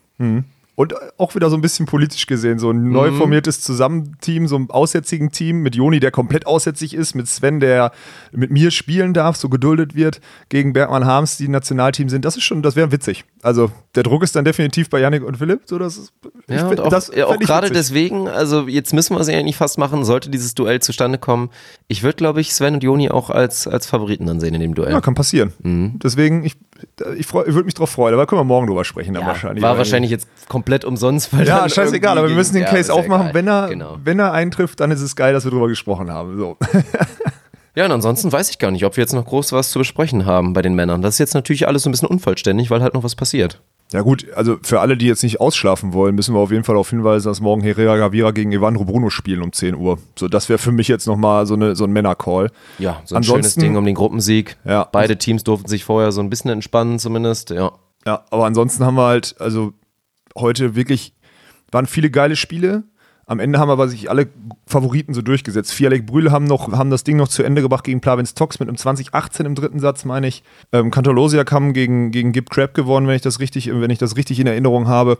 Und auch wieder so ein bisschen politisch gesehen, so ein neu formiertes Zusammenteam, so ein aussätzigen Team mit Joni, der komplett aussätzig ist, mit Sven, der mit mir spielen darf, so geduldet wird, gegen Bergmann Harms, die Nationalteam sind. Das ist schon, das wäre witzig. Also der Druck ist dann definitiv bei Yannick und Philipp. So, das ist, ich Ja, find- und auch, das ja, auch ich gerade witzig. deswegen, also jetzt müssen wir es ja eigentlich fast machen, sollte dieses Duell zustande kommen. Ich würde, glaube ich, Sven und Joni auch als, als Favoriten dann sehen in dem Duell. Ja, kann passieren. Mhm. Deswegen, ich, ich, freu- ich würde mich drauf freuen, aber können wir morgen drüber sprechen dann Ja, wahrscheinlich. war wahrscheinlich jetzt komplett umsonst. Weil Ja, scheißegal, aber wir müssen den ging- Case ja aufmachen. egal. Wenn er, Genau. wenn er eintrifft, dann ist es geil, dass wir drüber gesprochen haben. So. Ja, und ansonsten weiß ich gar nicht, ob wir jetzt noch groß was zu besprechen haben bei den Männern. Das ist jetzt natürlich alles so ein bisschen unvollständig, weil halt noch was passiert. Ja gut, also für alle, die jetzt nicht ausschlafen wollen, müssen wir auf jeden Fall darauf hinweisen, dass morgen Herrera Gavira gegen Evandro Bruno spielen um 10 Uhr. So, das wäre für mich jetzt nochmal so, eine, so ein Männer-Call. Ja, so ein schönes Ding um den Gruppensieg. Ja. Beide Teams durften sich vorher so ein bisschen entspannen zumindest, ja. Ja, aber ansonsten haben wir halt, also heute wirklich, waren viele geile Spiele. Am Ende haben aber sich alle Favoriten so durchgesetzt. Fialek Brühl haben noch, haben das Ding noch zu Ende gebracht gegen Plavins Tox mit einem 2018 im dritten Satz, meine ich. Ähm, Kantolosiak haben gegen, gegen Gib Crab gewonnen, wenn ich das richtig, wenn ich das richtig in Erinnerung habe.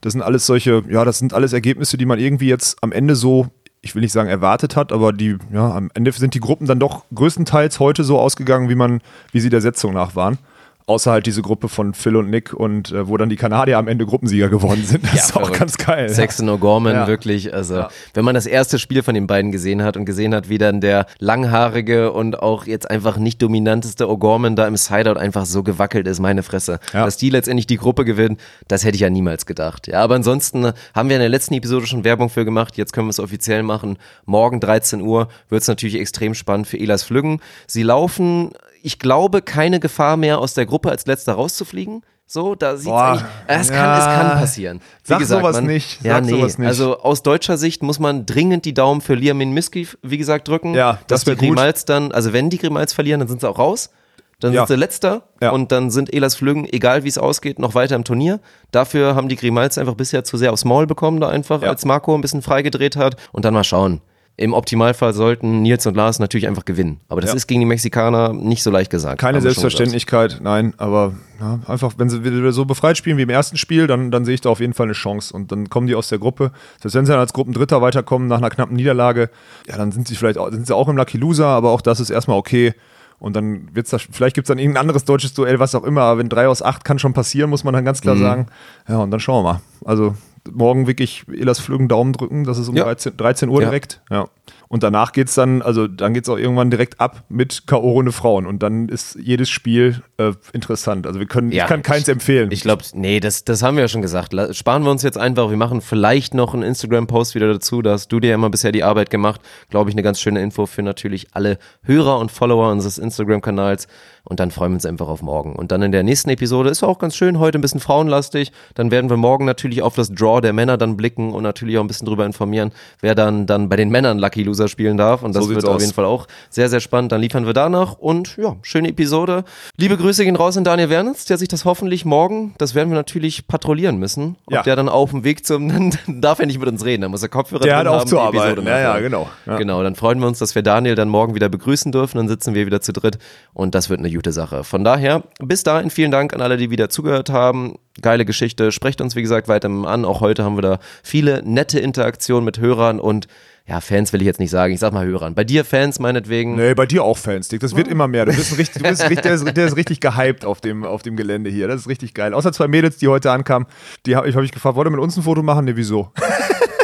Das sind alles solche, ja, das sind alles Ergebnisse, die man irgendwie jetzt am Ende so, ich will nicht sagen erwartet hat, aber die, ja, am Ende sind die Gruppen dann doch größtenteils heute so ausgegangen, wie man, wie sie der Setzung nach waren. Außer halt diese Gruppe von Phil und Nick und äh, wo dann die Kanadier am Ende Gruppensieger geworden sind. Das Ja, ist auch verrückt. ganz geil. Sexton O'Gorman, Ja. wirklich, also Ja. wenn man das erste Spiel von den beiden gesehen hat und gesehen hat, wie dann der langhaarige und auch jetzt einfach nicht dominanteste O'Gorman da im Sideout einfach so gewackelt ist, meine Fresse. Dass die letztendlich die Gruppe gewinnen, das hätte ich ja niemals gedacht. Ja, aber ansonsten haben wir in der letzten Episode schon Werbung für gemacht, jetzt können wir es offiziell machen. Morgen 13 Uhr wird es natürlich extrem spannend für Elas Flüggen. Sie laufen, ich glaube, keine Gefahr mehr aus der Gruppe als letzter rauszufliegen. So, da sieht's Boah, eigentlich, es kann, ja. es kann passieren. Wie Sag gesagt, sowas man, nicht, Ja, sag nee. sowas nicht. Also aus deutscher Sicht muss man dringend die Daumen für Liamin Miski, wie gesagt, drücken. Ja, dass das wär die. Grimals dann, also wenn die Grimals verlieren, dann sind sie auch raus. Dann Ja. sind sie letzter Ja. und dann sind Elas Flüggen, egal wie es ausgeht, noch weiter im Turnier. Dafür haben die Grimals einfach bisher zu sehr aufs Maul bekommen, da einfach, Ja. als Marco ein bisschen freigedreht hat. Und dann mal schauen. Im Optimalfall sollten Nils und Lars natürlich einfach gewinnen. Aber das Ja. ist gegen die Mexikaner nicht so leicht gesagt. Keine Selbstverständlichkeit, nein, aber ja, einfach, wenn sie wieder so befreit spielen wie im ersten Spiel, dann, dann sehe ich da auf jeden Fall eine Chance. Und dann kommen die aus der Gruppe. Selbst wenn sie dann als Gruppendritter weiterkommen nach einer knappen Niederlage, ja, dann sind sie vielleicht auch, sind sie auch im Lucky Loser, aber auch das ist erstmal okay. Und dann wird's da, vielleicht gibt es dann irgendein anderes deutsches Duell, was auch immer. Aber wenn drei aus acht kann schon passieren, muss man dann ganz klar Mhm. sagen. Ja, und dann schauen wir mal. Also morgen wirklich Elas Flügen Daumen drücken, das ist um Ja. 13, 13 Uhr Ja. direkt. Ja. Und danach geht's dann, also dann geht's auch irgendwann direkt ab mit K.O.-Runde Frauen. Und dann ist jedes Spiel äh, interessant. Also wir können, Ja, ich kann keins ich- empfehlen. Ich glaube, nee, das, das haben wir ja schon gesagt. Sparen wir uns jetzt einfach. Wir machen vielleicht noch einen Instagram-Post wieder dazu. Da hast du dir ja immer bisher die Arbeit gemacht. Glaube ich, eine ganz schöne Info für natürlich alle Hörer und Follower unseres Instagram-Kanals. Und dann freuen wir uns einfach auf morgen. Und dann in der nächsten Episode ist auch ganz schön, heute ein bisschen frauenlastig. Dann werden wir morgen natürlich auf das Draw der Männer dann blicken und natürlich auch ein bisschen drüber informieren, wer dann, dann bei den Männern Lucky Loser spielen darf. Und das So wird auf aus. jeden Fall auch sehr, sehr spannend. Dann liefern wir danach und ja, schöne Episode. Liebe Grüße gehen raus an Daniel Wernitz, der sich das hoffentlich morgen, das werden wir natürlich patrouillieren müssen. Ob Ja. der dann auf dem Weg zum, dann darf er nicht mit uns reden, dann muss er Kopfhörer Der drin hat auch haben, zu arbeiten. Ja, ja, genau. Ja. Genau, dann freuen wir uns, dass wir Daniel dann morgen wieder begrüßen dürfen, dann sitzen wir wieder zu dritt und das wird eine gute Sache. Von daher, bis dahin vielen Dank an alle, die wieder zugehört haben. Geile Geschichte, sprecht uns wie gesagt weiter an. Auch heute haben wir da viele nette Interaktionen mit Hörern und ja, Fans will ich jetzt nicht sagen, ich sag mal Hörern. Bei dir Fans meinetwegen. Nee, bei dir auch Fans, Dick. Das wird immer mehr. Du bist, richtig, du bist richtig, der, ist, der ist richtig gehypt auf dem, auf dem Gelände hier. Das ist richtig geil. Außer zwei Mädels, die heute ankamen, die habe ich, hab ich gefragt, wollt ihr mit uns ein Foto machen? Nee, wieso?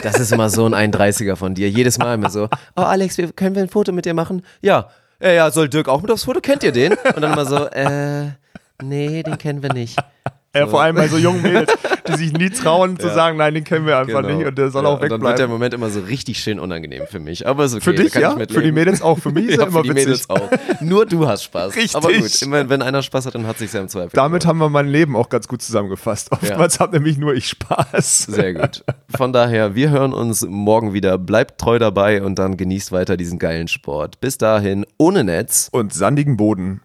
Das ist immer so ein 31er von dir. Jedes Mal immer so, oh Alex, wir, können wir ein Foto mit dir machen? Ja. Ja, ja, soll Dirk auch mit aufs Foto? Kennt ihr den? Und dann immer so, äh, nee, den kennen wir nicht. Ja, vor allem bei so jungen Mädels, die sich nie trauen zu sagen, nein, den kennen wir einfach nicht und der soll Genau. Ja, auch und Dann wird der wegbleiben. Moment immer so richtig schön unangenehm für mich. Aber ist okay, Für dich, kann ja? Für die Mädels auch. Für mich ist ja, er immer für die witzig. Mädels auch. Nur du hast Spaß. Richtig. Aber gut, immerhin, wenn einer Spaß hat, dann hat sich ja im Zweifel. Damit haben wir mein Leben auch ganz gut zusammengefasst. Oftmals hat nämlich nur ich Spaß. Sehr gut. Von daher, wir hören uns morgen wieder. Bleibt treu dabei und dann genießt weiter diesen geilen Sport. Bis dahin, ohne Netz. Und sandigen Boden.